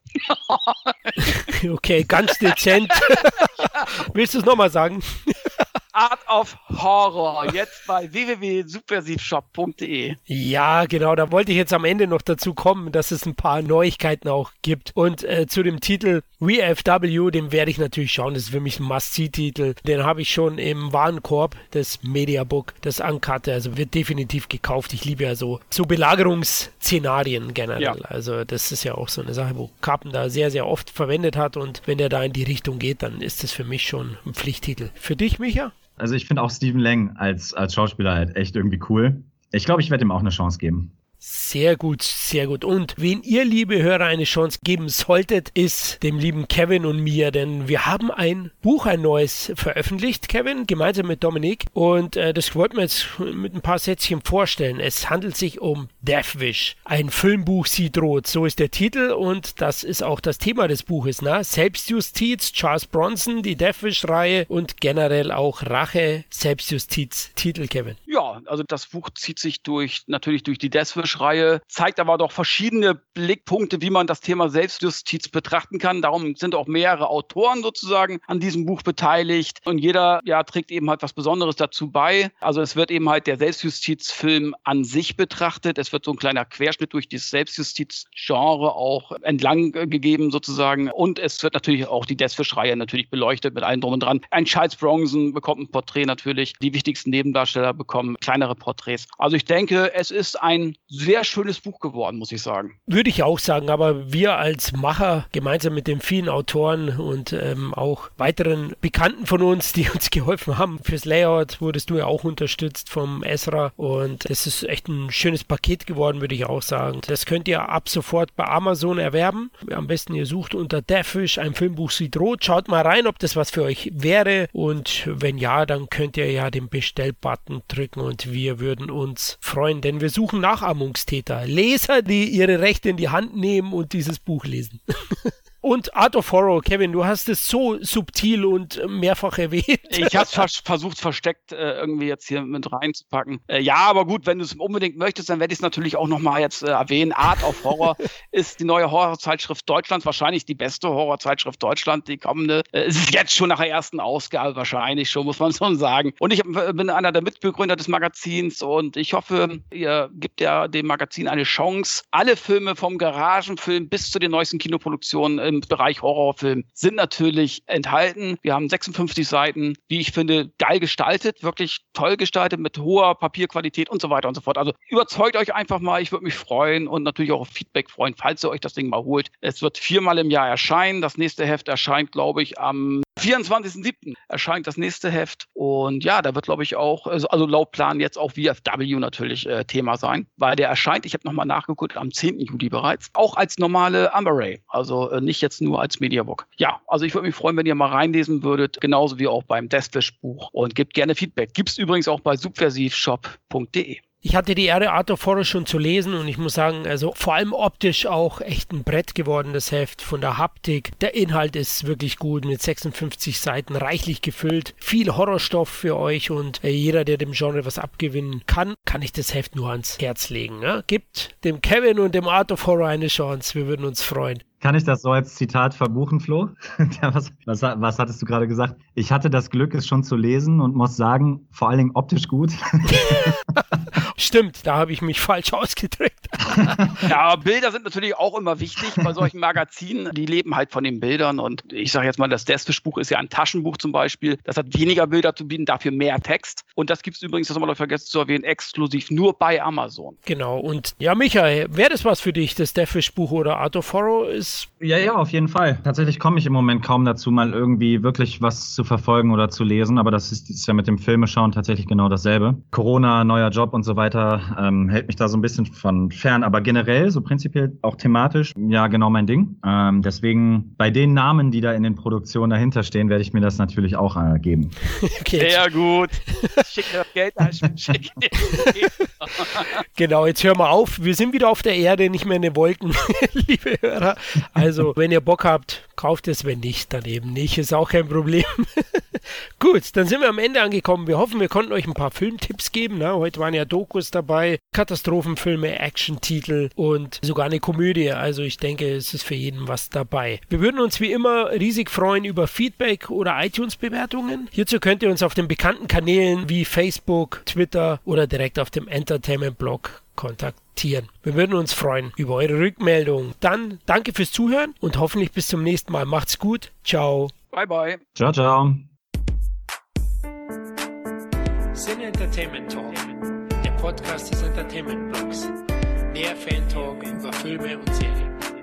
Speaker 3: [LAUGHS]
Speaker 1: okay, ganz dezent. [LAUGHS] Willst du es nochmal sagen? [LAUGHS]
Speaker 3: Art of Horror. Jetzt bei www.subversivshop.de.
Speaker 1: Ja, genau. Da wollte ich jetzt am Ende noch dazu kommen, dass es ein paar Neuigkeiten auch gibt. Und äh, zu dem Titel WFW, dem werde ich natürlich schauen. Das ist für mich ein Must-See-Titel. Den habe ich schon im Warenkorb, das Mediabook, das Ankarte. Also wird definitiv gekauft. Ich liebe ja so, so Belagerungsszenarien generell. Ja. Also das ist ja auch so eine Sache, wo Carpenter sehr, sehr oft verwendet hat. Und wenn der da in die Richtung geht, dann ist das für mich schon ein Pflichttitel. Für dich, Micha?
Speaker 2: Also ich finde auch Stephen Lang als, als Schauspieler halt echt irgendwie cool. Ich glaube, ich werde ihm auch eine Chance geben.
Speaker 1: Sehr gut, sehr gut. Und wen ihr, liebe Hörer, eine Chance geben solltet, ist dem lieben Kevin und mir, denn wir haben ein Buch, ein neues veröffentlicht, Kevin, gemeinsam mit Dominik. Und äh, das wollten wir jetzt mit ein paar Sätzchen vorstellen. Es handelt sich um Deathwish, ein Filmbuch Sie droht. So ist der Titel und das ist auch das Thema des Buches. Ne? Selbstjustiz, Charles Bronson, die Deathwish-Reihe und generell auch Rache, Selbstjustiz. Titel, Kevin.
Speaker 3: Ja, also das Buch zieht sich durch natürlich durch die Deathwish Reihe, zeigt aber doch verschiedene Blickpunkte, wie man das Thema Selbstjustiz betrachten kann. Darum sind auch mehrere Autoren sozusagen an diesem Buch beteiligt und jeder ja, trägt eben halt was Besonderes dazu bei. Also es wird eben halt der Selbstjustizfilm an sich betrachtet. Es wird so ein kleiner Querschnitt durch das Selbstjustizgenre auch entlang gegeben sozusagen und es wird natürlich auch die Deathwish-Reihe natürlich beleuchtet mit allem drum und dran. Ein Charles Bronson bekommt ein Porträt natürlich. Die wichtigsten Nebendarsteller bekommen kleinere Porträts. Also ich denke, es ist ein sehr schönes Buch geworden, muss ich sagen.
Speaker 1: Würde ich auch sagen, aber wir als Macher, gemeinsam mit den vielen Autoren und ähm, auch weiteren Bekannten von uns, die uns [LAUGHS] geholfen haben, fürs Layout wurdest du ja auch unterstützt vom Esra und das ist echt ein schönes Paket geworden, würde ich auch sagen. Das könnt ihr ab sofort bei Amazon erwerben. Am besten ihr sucht unter Deathwish ein Filmbuch sieht rot. Schaut mal rein, ob das was für euch wäre und wenn ja, dann könnt ihr ja den Bestellbutton drücken und wir würden uns freuen, denn wir suchen Nachahmung Nachahmungstäter, Leser, die ihre Rechte in die Hand nehmen und dieses Buch lesen. [LAUGHS] Und Art of Horror, Kevin, du hast es so subtil und mehrfach erwähnt.
Speaker 3: Ich habe vers versucht, versteckt äh, irgendwie jetzt hier mit reinzupacken. Äh, ja, aber gut, wenn du es unbedingt möchtest, dann werde ich es natürlich auch nochmal jetzt äh, erwähnen. Art of Horror [LAUGHS] ist die neue Horrorzeitschrift Deutschlands, wahrscheinlich die beste Horrorzeitschrift Deutschland, die kommende. Äh, es ist jetzt schon nach der ersten Ausgabe wahrscheinlich schon, muss man [LAUGHS] schon sagen. Und ich äh, bin einer der Mitbegründer des Magazins und ich hoffe, ihr gebt ja dem Magazin eine Chance. Alle Filme vom Garagenfilm bis zu den neuesten Kinoproduktionen im Bereich Horrorfilm sind natürlich enthalten. Wir haben 56 Seiten, die ich finde geil gestaltet, wirklich toll gestaltet mit hoher Papierqualität und so weiter und so fort. Also überzeugt euch einfach mal, ich würde mich freuen und natürlich auch auf Feedback freuen, falls ihr euch das Ding mal holt. Es wird viermal im Jahr erscheinen. Das nächste Heft erscheint, glaube ich, am 24.07. erscheint das nächste Heft. Und ja, da wird, glaube ich, auch, also, also laut Plan jetzt auch VFW natürlich äh, Thema sein, weil der erscheint, ich habe nochmal nachgeguckt, am 10. Juli bereits, auch als normale Amber Ray. Also äh, nicht jetzt nur als Mediabook. Ja, also ich würde mich freuen, wenn ihr mal reinlesen würdet, genauso wie auch beim Deathwish Buch. Und gebt gerne Feedback. Gibt es übrigens auch bei subversivshop.de.
Speaker 1: Ich hatte die Ehre, Art of Horror schon zu lesen und ich muss sagen, also vor allem optisch auch echt ein Brett geworden, das Heft von der Haptik. Der Inhalt ist wirklich gut, mit 56 Seiten reichlich gefüllt. Viel Horrorstoff für euch und äh, jeder, der dem Genre was abgewinnen kann, kann ich das Heft nur ans Herz legen. Ne? Gibt dem Kevin und dem Art of Horror eine Chance, wir würden uns freuen.
Speaker 2: Kann ich das so als Zitat verbuchen, Flo? [LAUGHS] was, was, was hattest du gerade gesagt? Ich hatte das Glück, es schon zu lesen und muss sagen, vor allen Dingen optisch gut. [LAUGHS]
Speaker 1: Stimmt, da habe ich mich falsch ausgedrückt.
Speaker 3: ja, Bilder sind natürlich auch immer wichtig bei solchen Magazinen. Die leben halt von den Bildern. Und ich sage jetzt mal, das Deathwish-Buch ist ja ein Taschenbuch zum Beispiel. Das hat weniger Bilder zu bieten, dafür mehr Text. Und das gibt es übrigens, das haben wir noch vergessen zu erwähnen, exklusiv nur bei Amazon.
Speaker 1: Genau. Und ja, Michael, wäre das was für dich, das Deathwish-Buch oder Art of Horror ist?
Speaker 2: Ja, ja, auf jeden Fall. Tatsächlich komme ich im Moment kaum dazu, mal irgendwie wirklich was zu verfolgen oder zu lesen. Aber das ist, ist ja mit dem Filmeschauen tatsächlich genau dasselbe. Corona, neuer Job und so weiter ähm, hält mich da so ein bisschen von fern. Aber generell, so prinzipiell auch thematisch, ja, genau mein Ding. Ähm, deswegen bei den Namen, die da in den Produktionen dahinter stehen, werde ich mir das natürlich auch äh, geben. [LAUGHS]
Speaker 3: Okay, Sehr gut. [LAUGHS] Schick das Geld
Speaker 1: Schick genau, jetzt hören wir auf. Wir sind wieder auf der Erde, nicht mehr in den Wolken, [LAUGHS] liebe Hörer. Also, wenn ihr Bock habt, kauft es. Wenn nicht, dann eben nicht. Ist auch kein Problem. [LAUGHS] Gut, dann sind wir am Ende angekommen. Wir hoffen, wir konnten euch ein paar Filmtipps geben. Ne? Heute waren ja Dokus dabei, Katastrophenfilme, Action-Titel und sogar eine Komödie. Also ich denke, es ist für jeden was dabei. Wir würden uns wie immer riesig freuen über Feedback oder iTunes-Bewertungen. Hierzu könnt ihr uns auf den bekannten Kanälen wie Facebook, Twitter oder direkt auf dem Entertainment-Blog kontaktieren. Wir würden uns freuen über eure Rückmeldung. Dann danke fürs Zuhören und hoffentlich bis zum nächsten Mal. Macht's gut. Ciao.
Speaker 3: Bye bye.
Speaker 2: Ciao, ciao.
Speaker 1: Sin Entertainment Talk, der Podcast des Entertainment Blogs. Mehr Fan Talk über Filme und Serien.